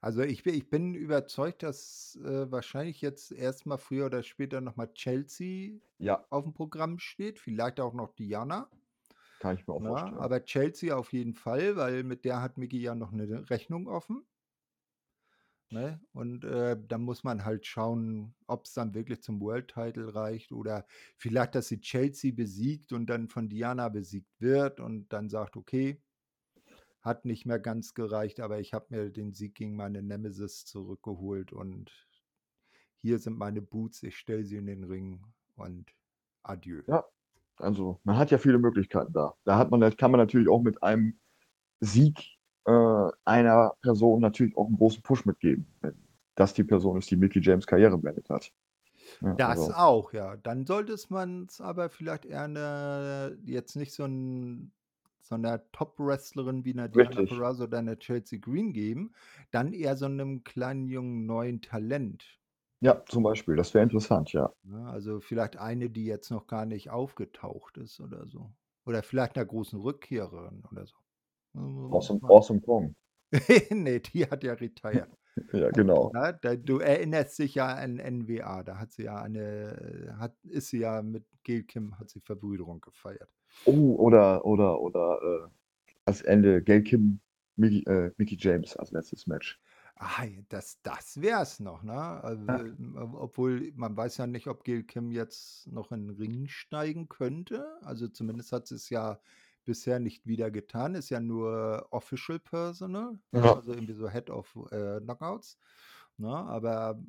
Also ich bin, ich bin überzeugt, dass äh, wahrscheinlich jetzt erstmal früher oder später nochmal Chelsea Ja, auf dem Programm steht, vielleicht auch noch Diana. kann ich mir auch Na, vorstellen. aber Chelsea auf jeden Fall, weil mit der hat Mickey ja noch eine Rechnung offen. Ne? Und äh, da muss man halt schauen, ob es dann wirklich zum World Title reicht oder vielleicht, dass sie Chelsea besiegt und dann von Diana besiegt wird und dann sagt, okay, hat nicht mehr ganz gereicht, aber ich habe mir den Sieg gegen meine Nemesis zurückgeholt und hier sind meine Boots, ich stelle sie in den Ring und adieu. Ja, also man hat ja viele Möglichkeiten da. Da hat man, kann man natürlich auch mit einem Sieg äh, einer Person natürlich auch einen großen Push mitgeben, wenn das die Person ist, die Mickey James Karriere beendet hat. Ja, das also. auch, ja. Dann sollte man es aber vielleicht eher eine, jetzt nicht so ein so einer Top-Wrestlerin wie Diana Perazzo oder einer Chelsea Green geben, dann eher so einem kleinen jungen neuen Talent. Ja, zum Beispiel. Das wäre interessant, ja. Ja, ne, also vielleicht eine, die jetzt noch gar nicht aufgetaucht ist oder so. Oder vielleicht einer großen Rückkehrerin oder so. Awesome, awesome Kong. nee, die hat ja retired. Ja, genau. Na, da, du erinnerst dich ja an NWA, da hat sie ja eine, hat, ist sie ja mit Gail Kim, hat sie Verbrüderung gefeiert. Oh, oder, oder, oder äh, als Ende Gail Kim, Mickey, äh, Mickey James als letztes Match. Ah, das, das wäre es noch, ne? Also, ja. Äh, obwohl man weiß ja nicht, ob Gail Kim jetzt noch in den Ring steigen könnte. Also zumindest hat sie es ja bisher nicht wieder getan. Ist ja nur Official Personal, ja. also irgendwie so Head of äh, Knockouts. Ne? Aber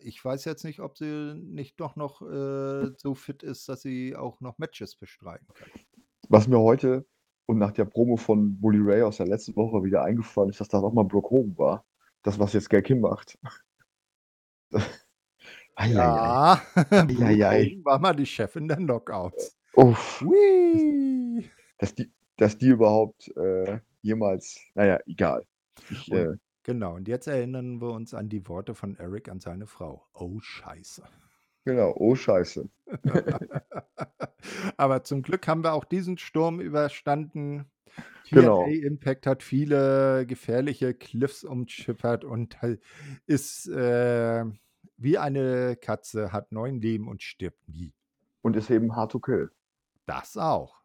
ich weiß jetzt nicht, ob sie nicht doch noch äh, so fit ist, dass sie auch noch Matches bestreiten kann. Was mir heute und nach der Promo von Bully Ray aus der letzten Woche wieder eingefallen ist, dass das auch mal Brock Hogan war. Das, was jetzt Gag Kim macht. Eieiei. Ja, Eieiei. war mal die Chefin der Knockouts. Uff. Dass die, dass die überhaupt äh, jemals, naja, egal. Ich, äh, genau, und jetzt erinnern wir uns an die Worte von Eric an seine Frau. Oh, Scheiße. Genau, oh Scheiße. Aber zum Glück haben wir auch diesen Sturm überstanden. TNA genau. Impact hat viele gefährliche Cliffs umschippert und ist äh, wie eine Katze, hat neun Leben und stirbt nie. Und ist eben hard to kill. Das auch.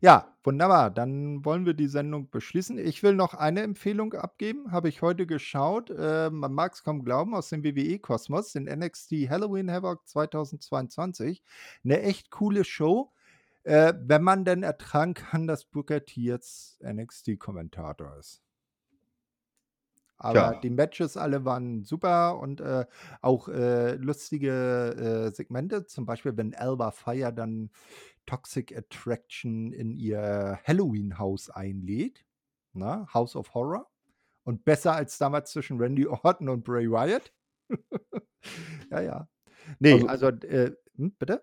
Ja, wunderbar. Dann wollen wir die Sendung beschließen. Ich will noch eine Empfehlung abgeben, habe ich heute geschaut. Äh, man mag es kaum glauben, aus dem WWE-Kosmos, den NXT Halloween Havoc 2022. Eine echt coole Show. Äh, wenn man denn ertragen kann, dass Booker T jetzt NXT-Kommentator ist. Aber Tja. die Matches alle waren super und äh, auch äh, lustige äh, Segmente. Zum Beispiel, wenn Alba Fire dann Toxic Attraction in ihr Halloween-Haus einlädt. Na, House of Horror. Und besser als damals zwischen Randy Orton und Bray Wyatt. ja, ja. Nee, Also- also, äh, hm, bitte?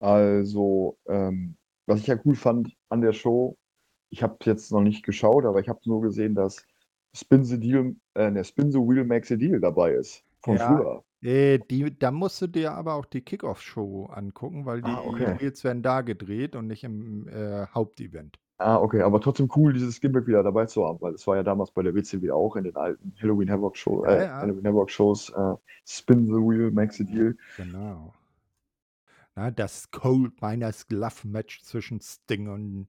Also, ähm, was ich ja cool fand an der Show, ich habe jetzt noch nicht geschaut, aber ich habe nur gesehen, dass Spin the Deal, äh, ne, Spin the Wheel Makes a Deal dabei ist. Von Ja. früher. Äh, die, da musst du dir aber auch die Kickoff-Show angucken, weil die Ah, okay. Reels werden da gedreht und nicht im äh, Hauptevent. Ah, okay, aber trotzdem cool, dieses Gimmick wieder dabei zu haben, weil es war ja damals bei der WCW auch in den alten Halloween Havoc Show, Ja, äh, ja. Halloween Havoc Shows, äh, Spin the Wheel Makes a Deal. Genau. Na, das Cold Miners Glove Match zwischen Sting und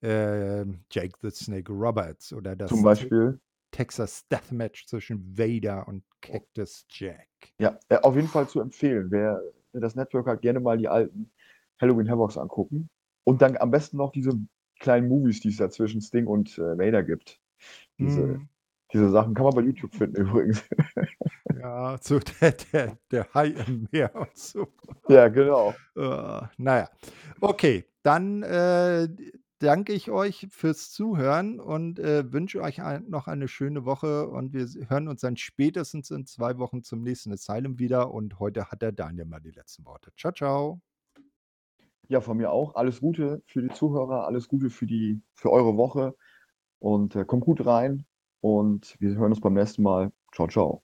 äh, Jake the Snake Roberts oder das Zum Beispiel. Texas Death Match zwischen Vader und Cactus Jack. Ja, äh, auf jeden Fall zu empfehlen. Wer das Network hat, gerne mal die alten Halloween Havocs angucken. Und dann am besten noch diese kleinen Movies, die es da zwischen Sting und äh, Vader gibt. Diese, Mhm. diese Sachen kann man bei YouTube finden übrigens. Ja, so der, der, der Hai im Meer und so. ja, genau. Äh, naja, okay, dann äh, danke ich euch fürs Zuhören und äh, wünsche euch ein, noch eine schöne Woche und wir hören uns dann spätestens in zwei Wochen zum nächsten Asylum wieder und heute hat der Daniel mal die letzten Worte. Ciao, ciao. Ja, von mir auch. Alles Gute für die Zuhörer, alles Gute für die, für eure Woche und äh, kommt gut rein und wir hören uns beim nächsten Mal. Ciao, ciao.